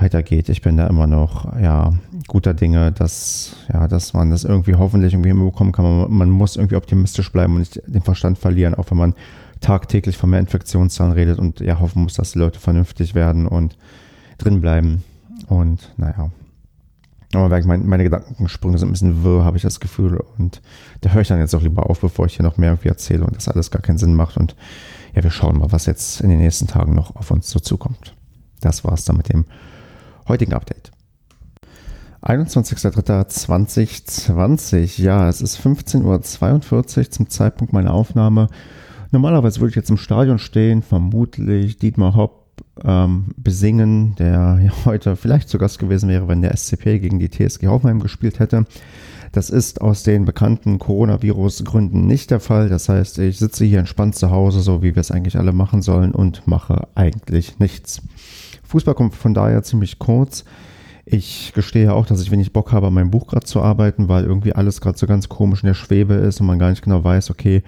[SPEAKER 2] weitergeht. Ich bin da immer noch ja guter Dinge, dass ja, dass man das irgendwie hoffentlich irgendwie hinbekommen kann. Man, man muss irgendwie optimistisch bleiben und nicht den Verstand verlieren, auch wenn man tagtäglich von mehr Infektionszahlen redet und ja hoffen muss, dass die Leute vernünftig werden und drin bleiben. Und naja, aber meine, meine Gedankensprünge sind ein bisschen wirr, habe ich das Gefühl. Und da höre ich dann jetzt auch lieber auf, bevor ich hier noch mehr irgendwie erzähle und das alles gar keinen Sinn macht. Und ja, wir schauen mal, was jetzt in den nächsten Tagen noch auf uns so zukommt. Das war es dann mit dem heutigen Update. 21.03.2020. Ja, es ist 15.42 Uhr zum Zeitpunkt meiner Aufnahme. Normalerweise würde ich jetzt im Stadion stehen, vermutlich Dietmar Hopp ähm, besingen, der [LAUGHS] heute vielleicht zu Gast gewesen wäre, wenn der SCP gegen die TSG Hoffenheim gespielt hätte. Das ist aus den bekannten Coronavirus-Gründen nicht der Fall. Das heißt, ich sitze hier entspannt zu Hause, so wie wir es eigentlich alle machen sollen und mache eigentlich nichts. Fußball kommt von daher ziemlich kurz. Ich gestehe auch, dass ich wenig Bock habe, an meinem Buch gerade zu arbeiten, weil irgendwie alles gerade so ganz komisch in der Schwebe ist und man gar nicht genau weiß, okay,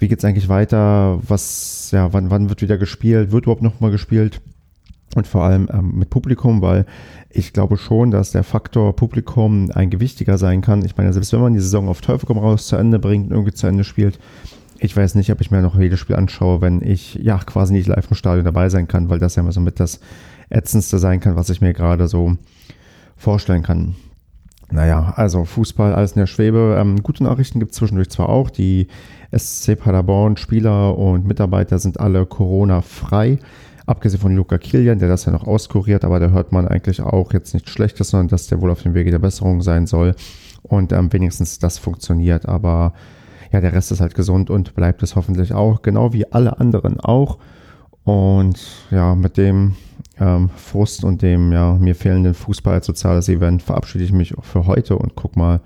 [SPEAKER 2] wie geht's eigentlich weiter? Was, ja, wann, wann wird wieder gespielt? Wird überhaupt noch mal gespielt? Und vor allem ähm, mit Publikum, weil ich glaube schon, dass der Faktor Publikum ein gewichtiger sein kann. Ich meine, selbst wenn man die Saison auf Teufel komm raus zu Ende bringt und irgendwie zu Ende spielt, ich weiß nicht, ob ich mir noch jedes Spiel anschaue, wenn ich ja quasi nicht live im Stadion dabei sein kann, weil das ja immer so mit das ätzendste sein kann, was ich mir gerade so vorstellen kann. Naja, also Fußball, alles in der Schwebe. Ähm, gute Nachrichten gibt es zwischendurch zwar auch. Die SC Paderborn Spieler und Mitarbeiter sind alle Corona-frei. Abgesehen von Luca Kilian, der das ja noch auskuriert, aber da hört man eigentlich auch jetzt nichts Schlechtes, sondern dass der wohl auf dem Wege der Besserung sein soll und ähm, wenigstens das funktioniert. Aber ja, der Rest ist halt gesund und bleibt es hoffentlich auch, genau wie alle anderen auch. Und ja, mit dem ähm, Frust und dem ja mir fehlenden Fußball als soziales Event verabschiede ich mich für heute und guck mal,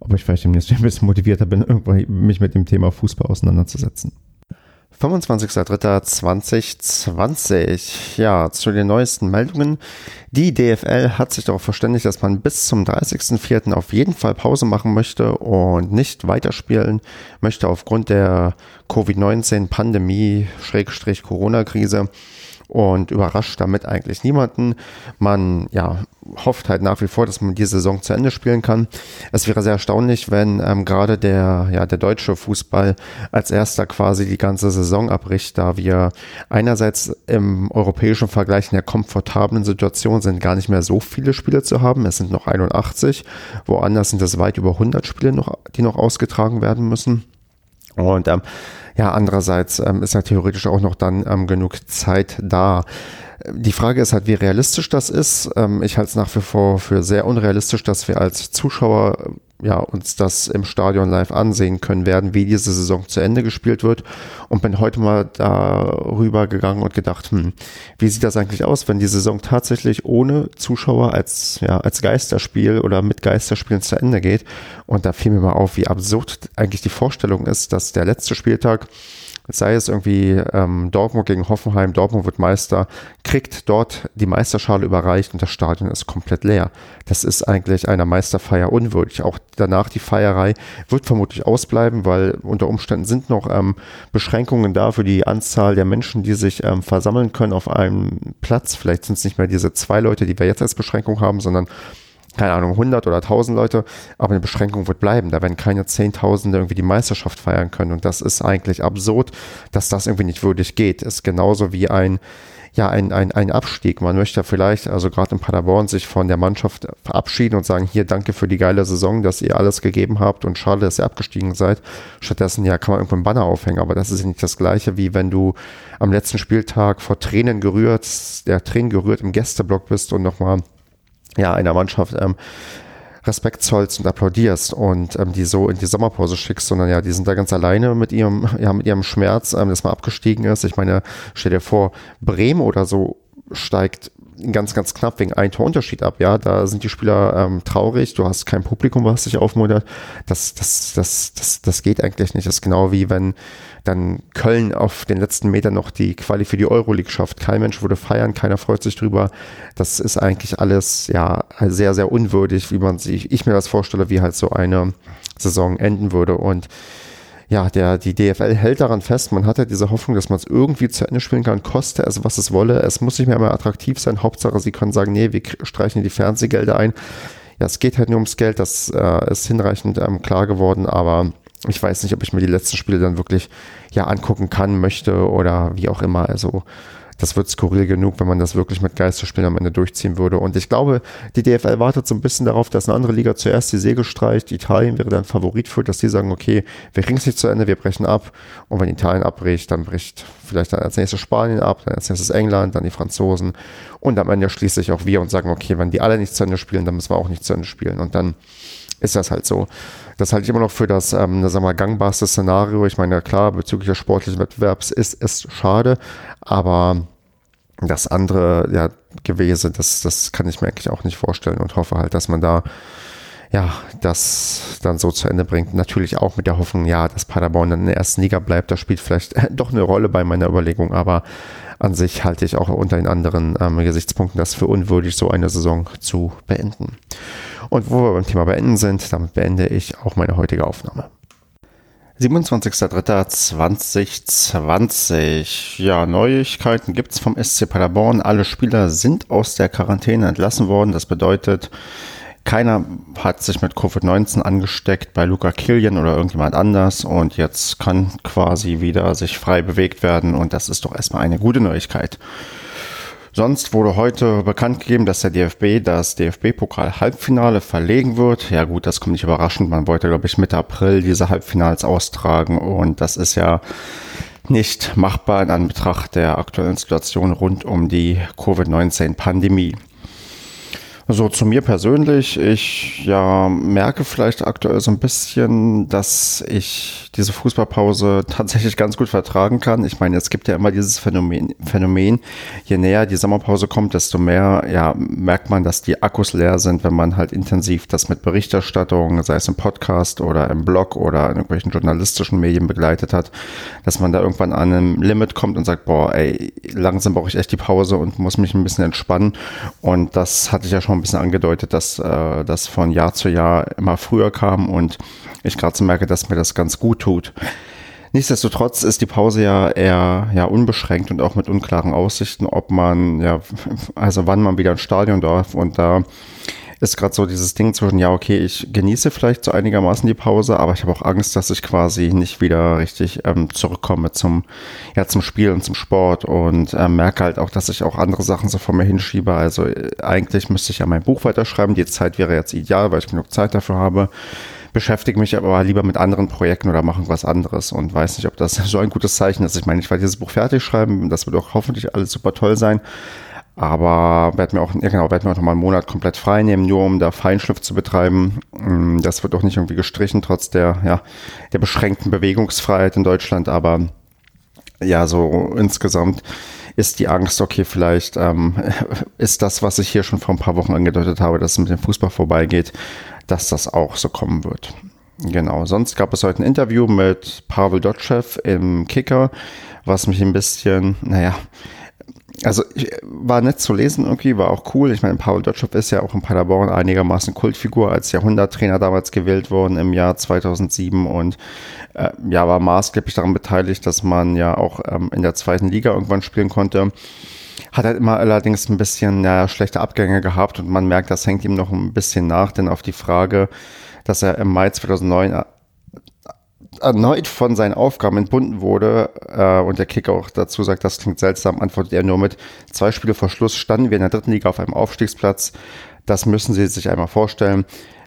[SPEAKER 2] ob ich vielleicht demnächst ein bisschen motivierter bin, mich mit dem Thema Fußball auseinanderzusetzen.
[SPEAKER 1] 25.03.2020. Ja, zu den neuesten Meldungen. Die DFL hat sich darauf verständigt, dass man bis zum 30.04. auf jeden Fall Pause machen möchte und nicht weiterspielen möchte aufgrund der Covid-19-Pandemie, Schrägstrich Corona-Krise und überrascht damit eigentlich niemanden. Man ja, hofft halt nach wie vor, dass man die Saison zu Ende spielen kann. Es wäre sehr erstaunlich, wenn ähm, gerade der, ja, der deutsche Fußball als erster quasi die ganze Saison abbricht, da wir einerseits im europäischen Vergleich in der komfortablen Situation sind, gar nicht mehr so viele Spiele zu haben. Es sind noch 81. Woanders sind es weit über 100 Spiele noch, die noch ausgetragen werden müssen. Und ähm, ja, andererseits ähm, ist ja theoretisch auch noch dann ähm, genug Zeit da. Die Frage ist halt, wie realistisch das ist. Ähm, ich halte es nach wie vor für sehr unrealistisch, dass wir als Zuschauer ja, uns das im Stadion live ansehen können werden, wie diese Saison zu Ende gespielt wird. Und bin heute mal darüber gegangen und gedacht, hm, wie sieht das eigentlich aus, wenn die Saison tatsächlich ohne Zuschauer als, ja, als Geisterspiel oder mit Geisterspielen zu Ende geht. Und da fiel mir mal auf, wie absurd eigentlich die Vorstellung ist, dass der letzte Spieltag sei es irgendwie ähm, Dortmund gegen Hoffenheim, Dortmund wird Meister, kriegt dort die Meisterschale überreicht und das Stadion ist komplett leer. Das ist eigentlich einer Meisterfeier unwürdig. Auch danach die Feierei wird vermutlich ausbleiben, weil unter Umständen sind noch ähm, Beschränkungen da für die Anzahl der Menschen, die sich ähm, versammeln können auf einem Platz. Vielleicht sind es nicht mehr diese zwei Leute, die wir jetzt als Beschränkung haben, sondern keine Ahnung, 100 oder 1000 Leute, aber eine Beschränkung wird bleiben. Da werden keine Zehntausende irgendwie die Meisterschaft feiern können und das ist eigentlich absurd, dass das irgendwie nicht würdig geht. Ist genauso wie ein, ja, ein, ein, ein Abstieg. Man möchte vielleicht, also gerade in Paderborn, sich von der Mannschaft verabschieden und sagen, hier, danke für die geile Saison, dass ihr alles gegeben habt und schade, dass ihr abgestiegen seid. Stattdessen, ja, kann man irgendwo einen Banner aufhängen, aber das ist nicht das Gleiche, wie wenn du am letzten Spieltag vor Tränen gerührt, der Tränen gerührt im Gästeblock bist und nochmal ja, einer Mannschaft ähm, Respekt zollst und applaudierst und ähm, die so in die Sommerpause schickst, sondern ja, die sind da ganz alleine mit ihrem, ja, mit ihrem Schmerz, ähm, dass man abgestiegen ist. Ich meine, stell dir vor, Bremen oder so steigt ganz, ganz knapp wegen ein Torunterschied ab. Ja, da sind die Spieler ähm, traurig. Du hast kein Publikum, was sich aufmuntert. Das, das, das, das, das geht eigentlich nicht. Das ist genau wie wenn dann Köln auf den letzten Metern noch die Quali für die Euroleague schafft. Kein Mensch würde feiern, keiner freut sich drüber. Das ist eigentlich alles ja sehr, sehr unwürdig, wie man sich, ich mir das vorstelle, wie halt so eine Saison enden würde. Und ja, der, die DFL hält daran fest, man hat ja diese Hoffnung, dass man es irgendwie zu Ende spielen kann, koste es, was es wolle. Es muss nicht mehr immer attraktiv sein. Hauptsache, sie können sagen, nee, wir streichen die Fernsehgelder ein. Ja, es geht halt nur ums Geld, das äh, ist hinreichend ähm, klar geworden, aber ich weiß nicht, ob ich mir die letzten Spiele dann wirklich ja angucken kann, möchte oder wie auch immer. Also das wird skurril genug, wenn man das wirklich mit Geisterspielen am Ende durchziehen würde. Und ich glaube, die DFL wartet so ein bisschen darauf, dass eine andere Liga zuerst die Segel streicht. Italien wäre dann Favorit für, dass die sagen, okay, wir ringen es nicht zu Ende, wir brechen ab. Und wenn Italien abbricht, dann bricht vielleicht dann als nächstes Spanien ab, dann als nächstes England, dann die Franzosen. Und am Ende schließlich auch wir und sagen, okay, wenn die alle nicht zu Ende spielen, dann müssen wir auch nicht zu Ende spielen. Und dann ist das halt so. Das halte ich immer noch für das, ähm, sagen wir gangbarste Szenario. Ich meine, klar, bezüglich des sportlichen Wettbewerbs ist es schade, aber das andere ja, gewesen, das, das kann ich mir eigentlich auch nicht vorstellen und hoffe halt, dass man da ja, das dann so zu Ende bringt. Natürlich auch mit der Hoffnung, ja, dass Paderborn dann in der ersten Liga bleibt. Das spielt vielleicht doch eine Rolle bei meiner Überlegung, aber an sich halte ich auch unter den anderen ähm, Gesichtspunkten das für unwürdig, so eine Saison zu beenden. Und wo wir beim Thema beenden sind, damit beende ich auch meine heutige Aufnahme. 27.03.2020. Ja, Neuigkeiten gibt es vom SC Paderborn. Alle Spieler sind aus der Quarantäne entlassen worden. Das bedeutet, keiner hat sich mit Covid-19 angesteckt bei Luca Killian oder irgendjemand anders und jetzt kann quasi wieder sich frei bewegt werden und das ist doch erstmal eine gute Neuigkeit. Sonst wurde heute bekannt gegeben, dass der DFB das DFB-Pokal-Halbfinale verlegen wird. Ja gut, das kommt nicht überraschend. Man wollte, glaube ich, Mitte April diese Halbfinals austragen und das ist ja nicht machbar in Anbetracht der aktuellen Situation rund um die Covid-19-Pandemie. So zu mir persönlich, ich ja merke vielleicht aktuell so ein bisschen, dass ich diese Fußballpause tatsächlich ganz gut vertragen kann. Ich meine, es gibt ja immer dieses Phänomen, Phänomen, je näher die Sommerpause kommt, desto mehr ja, merkt man, dass die Akkus leer sind, wenn man halt intensiv das mit Berichterstattung, sei es im Podcast oder im Blog oder in irgendwelchen journalistischen Medien begleitet hat, dass man da irgendwann an einem Limit kommt und sagt, boah, ey, langsam brauche ich echt die Pause und muss mich ein bisschen entspannen. Und das hatte ich ja schon ein bisschen angedeutet, dass äh, das von Jahr zu Jahr immer früher kam und ich gerade so merke, dass mir das ganz gut tut. Nichtsdestotrotz ist die Pause ja eher ja unbeschränkt und auch mit unklaren Aussichten, ob man ja also wann man wieder ins Stadion darf und da ist gerade so dieses Ding zwischen, ja, okay, ich genieße vielleicht so einigermaßen die Pause, aber ich habe auch Angst, dass ich quasi nicht wieder richtig ähm, zurückkomme zum, ja, zum Spiel und zum Sport und äh, merke halt auch, dass ich auch andere Sachen so vor mir hinschiebe. Also äh, eigentlich müsste ich ja mein Buch weiterschreiben. Die Zeit wäre jetzt ideal, weil ich genug Zeit dafür habe beschäftige mich aber lieber mit anderen Projekten oder mache was anderes und weiß nicht, ob das [LAUGHS] so ein gutes Zeichen ist. Ich meine, ich werde dieses Buch fertig schreiben, das wird auch hoffentlich alles super toll sein. Aber werde mir auch, ja genau, werde mir auch noch mal einen Monat komplett frei nehmen, nur um da Feinschliff zu betreiben. Mm, das wird auch nicht irgendwie gestrichen, trotz der, ja, der beschränkten Bewegungsfreiheit in Deutschland. Aber ja, so insgesamt ist die Angst, okay, vielleicht ähm, [LAUGHS] ist das, was ich hier schon vor ein paar Wochen angedeutet habe, dass es mit dem Fußball vorbeigeht, dass das auch so kommen wird. Genau, sonst gab es heute ein Interview mit Pavel Dotschew im Kicker, was mich ein bisschen, naja, also war nett zu lesen irgendwie, war auch cool. Ich meine, Paul Dotschop ist ja auch in Paderborn einigermaßen Kultfigur, als Jahrhunderttrainer damals gewählt worden im Jahr 2007 und äh, ja, war maßgeblich daran beteiligt, dass man ja auch ähm, in der zweiten Liga irgendwann spielen konnte. Hat halt immer allerdings ein bisschen ja, schlechte Abgänge gehabt und man merkt, das hängt ihm noch ein bisschen nach, denn auf die Frage, dass er im Mai 2009 erneut von seinen Aufgaben entbunden wurde äh, und der Kicker auch dazu sagt, das klingt seltsam, antwortet er nur mit zwei Spiele vor Schluss standen wir in der dritten Liga auf einem Aufstiegsplatz. Das müssen Sie sich einmal vorstellen.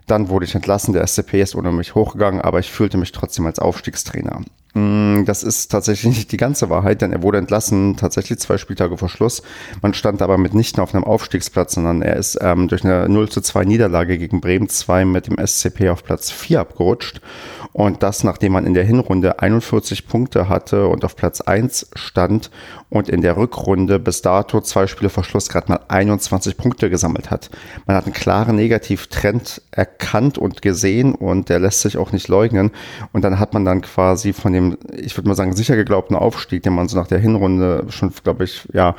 [SPEAKER 1] Dann wurde ich entlassen, der SCP ist ohne mich hochgegangen, aber ich fühlte mich trotzdem als Aufstiegstrainer. Mm, das ist tatsächlich nicht die ganze Wahrheit, denn er wurde entlassen, tatsächlich zwei Spieltage vor Schluss. Man stand aber mitnichten auf einem Aufstiegsplatz, sondern er ist ähm, durch eine 0 zu 2 Niederlage gegen Bremen 2 mit dem SCP auf Platz 4 abgerutscht. Und das, nachdem man in der Hinrunde 41 Punkte hatte und auf Platz 1 stand und in der Rückrunde bis dato zwei Spiele vor Schluss gerade mal 21 Punkte gesammelt hat. Man hat einen klaren Negativtrend erkannt und gesehen und der lässt sich auch nicht leugnen. Und dann hat man dann quasi von dem, ich würde mal sagen, sicher geglaubten Aufstieg, den man so nach der Hinrunde schon, glaube ich, ja,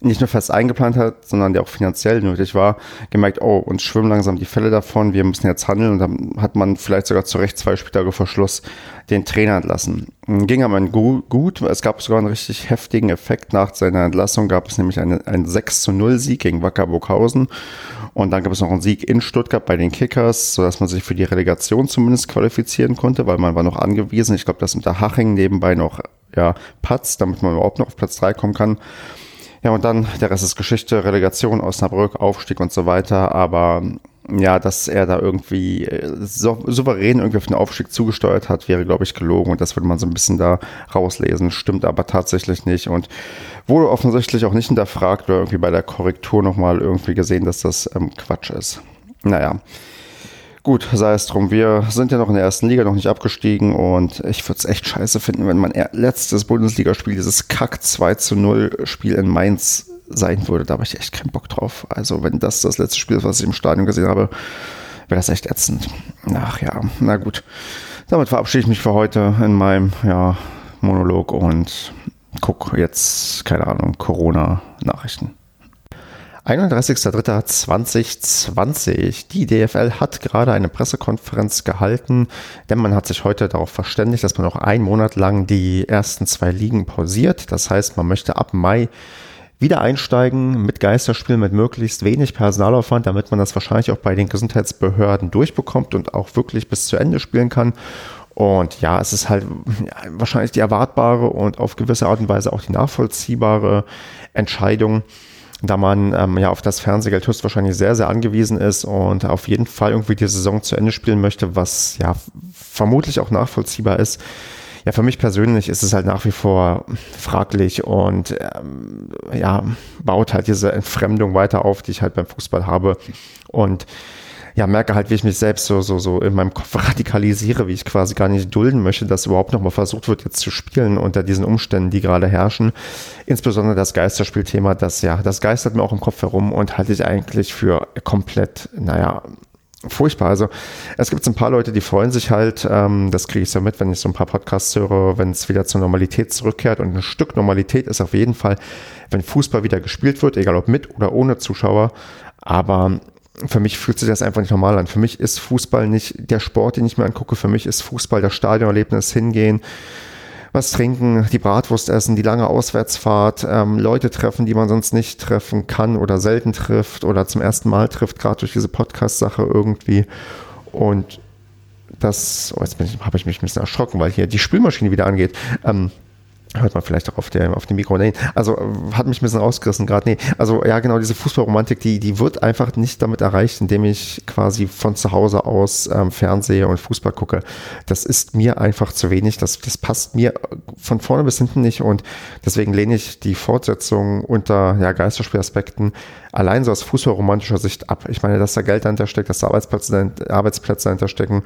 [SPEAKER 1] nicht nur fest eingeplant hat, sondern der auch finanziell nötig war, gemerkt, oh, uns schwimmen langsam die Fälle davon, wir müssen jetzt handeln. Und dann hat man vielleicht sogar zu Recht zwei Spieltage vor Schluss den Trainer entlassen. Ging aber gut, es gab sogar einen richtig heftigen Effekt. Nach seiner Entlassung, gab es nämlich einen, einen 6 zu 0 Sieg gegen Wacker Burghausen und dann gab es noch einen Sieg in Stuttgart bei den Kickers, sodass man sich für die Relegation zumindest qualifizieren konnte, weil man war noch angewiesen, ich glaube, dass unter Haching nebenbei noch ja, patzt, damit man überhaupt noch auf Platz 3 kommen kann. Ja, und dann der Rest ist Geschichte, Relegation, Osnabrück, Aufstieg und so weiter. Aber ja, dass er da irgendwie äh, so, souverän irgendwie auf den Aufstieg zugesteuert hat, wäre, glaube ich, gelogen. Und das würde man so ein bisschen da rauslesen. Stimmt aber tatsächlich nicht. Und wurde offensichtlich auch nicht hinterfragt oder irgendwie bei der Korrektur nochmal irgendwie gesehen, dass das ähm, Quatsch ist. Naja. Gut, sei es drum. Wir sind ja noch in der ersten Liga, noch nicht abgestiegen und ich würde es echt scheiße finden, wenn mein letztes Bundesligaspiel dieses Kack 2 zu 0 Spiel in Mainz sein würde. Da habe ich echt keinen Bock drauf. Also wenn das das letzte Spiel ist, was ich im Stadion gesehen habe, wäre das echt ätzend. Ach ja, na gut. Damit verabschiede ich mich für heute in meinem ja, Monolog und gucke jetzt, keine Ahnung, Corona-Nachrichten. 31.03.2020. Die DFL hat gerade eine Pressekonferenz gehalten, denn man hat sich heute darauf verständigt, dass man noch einen Monat lang die ersten zwei Ligen pausiert. Das heißt, man möchte ab Mai wieder einsteigen mit Geisterspielen, mit möglichst wenig Personalaufwand, damit man das wahrscheinlich auch bei den Gesundheitsbehörden durchbekommt und auch wirklich bis zu Ende spielen kann. Und ja, es ist halt wahrscheinlich die erwartbare und auf gewisse Art und Weise auch die nachvollziehbare Entscheidung, da man ähm, ja auf das Fernsehgeld höchstwahrscheinlich sehr, sehr angewiesen ist und auf jeden Fall irgendwie die Saison zu Ende spielen möchte, was ja vermutlich auch nachvollziehbar ist. Ja, für mich persönlich ist es halt nach wie vor fraglich und ähm, ja, baut halt diese Entfremdung weiter auf, die ich halt beim Fußball habe. Und ja, merke halt, wie ich mich selbst so, so, so in meinem Kopf [LAUGHS] radikalisiere, wie ich quasi gar nicht dulden möchte, dass überhaupt nochmal versucht wird, jetzt zu spielen unter diesen Umständen, die gerade herrschen. Insbesondere das Geisterspielthema, das ja, das geistert mir auch im Kopf herum und halte ich eigentlich für komplett, naja, furchtbar. Also es gibt so ein paar Leute, die freuen sich halt, ähm, das kriege ich so mit, wenn ich so ein paar Podcasts höre, wenn es wieder zur Normalität zurückkehrt. Und ein Stück Normalität ist auf jeden Fall, wenn Fußball wieder gespielt wird, egal ob mit oder ohne Zuschauer. Aber für mich fühlt sich das einfach nicht normal an. Für mich ist Fußball nicht der Sport, den ich mir angucke. Für mich ist Fußball das Stadionerlebnis hingehen, was trinken, die Bratwurst essen, die lange Auswärtsfahrt, ähm, Leute treffen, die man sonst nicht treffen kann oder selten trifft oder zum ersten Mal trifft, gerade durch diese Podcast-Sache irgendwie. Und das, oh, jetzt habe ich mich ein bisschen erschrocken, weil hier die Spülmaschine wieder angeht. Ähm, hört man vielleicht auch auf, der, auf dem Mikro. Nee, also hat mich ein bisschen rausgerissen gerade. Nee, also ja genau, diese Fußballromantik, die, die wird einfach nicht damit erreicht, indem ich quasi von zu Hause aus ähm, Fernsehe und Fußball gucke. Das ist mir einfach zu wenig. Das, das passt mir von vorne bis hinten nicht und deswegen lehne ich die Fortsetzung unter ja, Geisterspielaspekten allein so aus fußballromantischer Sicht ab. Ich meine, dass da Geld dahinter steckt, dass da Arbeitsplätze, Arbeitsplätze dahinter stecken,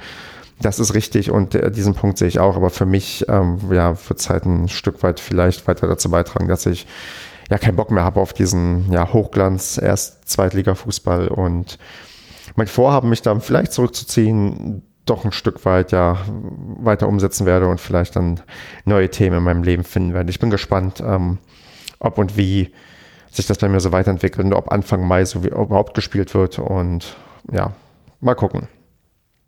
[SPEAKER 1] das ist richtig und äh, diesen Punkt sehe ich auch, aber für mich ähm, ja, wird es halt ein Stück weit vielleicht weiter dazu beitragen, dass ich ja keinen Bock mehr habe auf diesen ja, Hochglanz, erst Zweitliga-Fußball und mein Vorhaben, mich dann vielleicht zurückzuziehen, doch ein Stück weit ja weiter umsetzen werde und vielleicht dann neue Themen in meinem Leben finden werde. Ich bin gespannt, ähm, ob und wie sich das bei mir so weiterentwickelt und ob Anfang Mai so wie überhaupt gespielt wird und ja, mal gucken.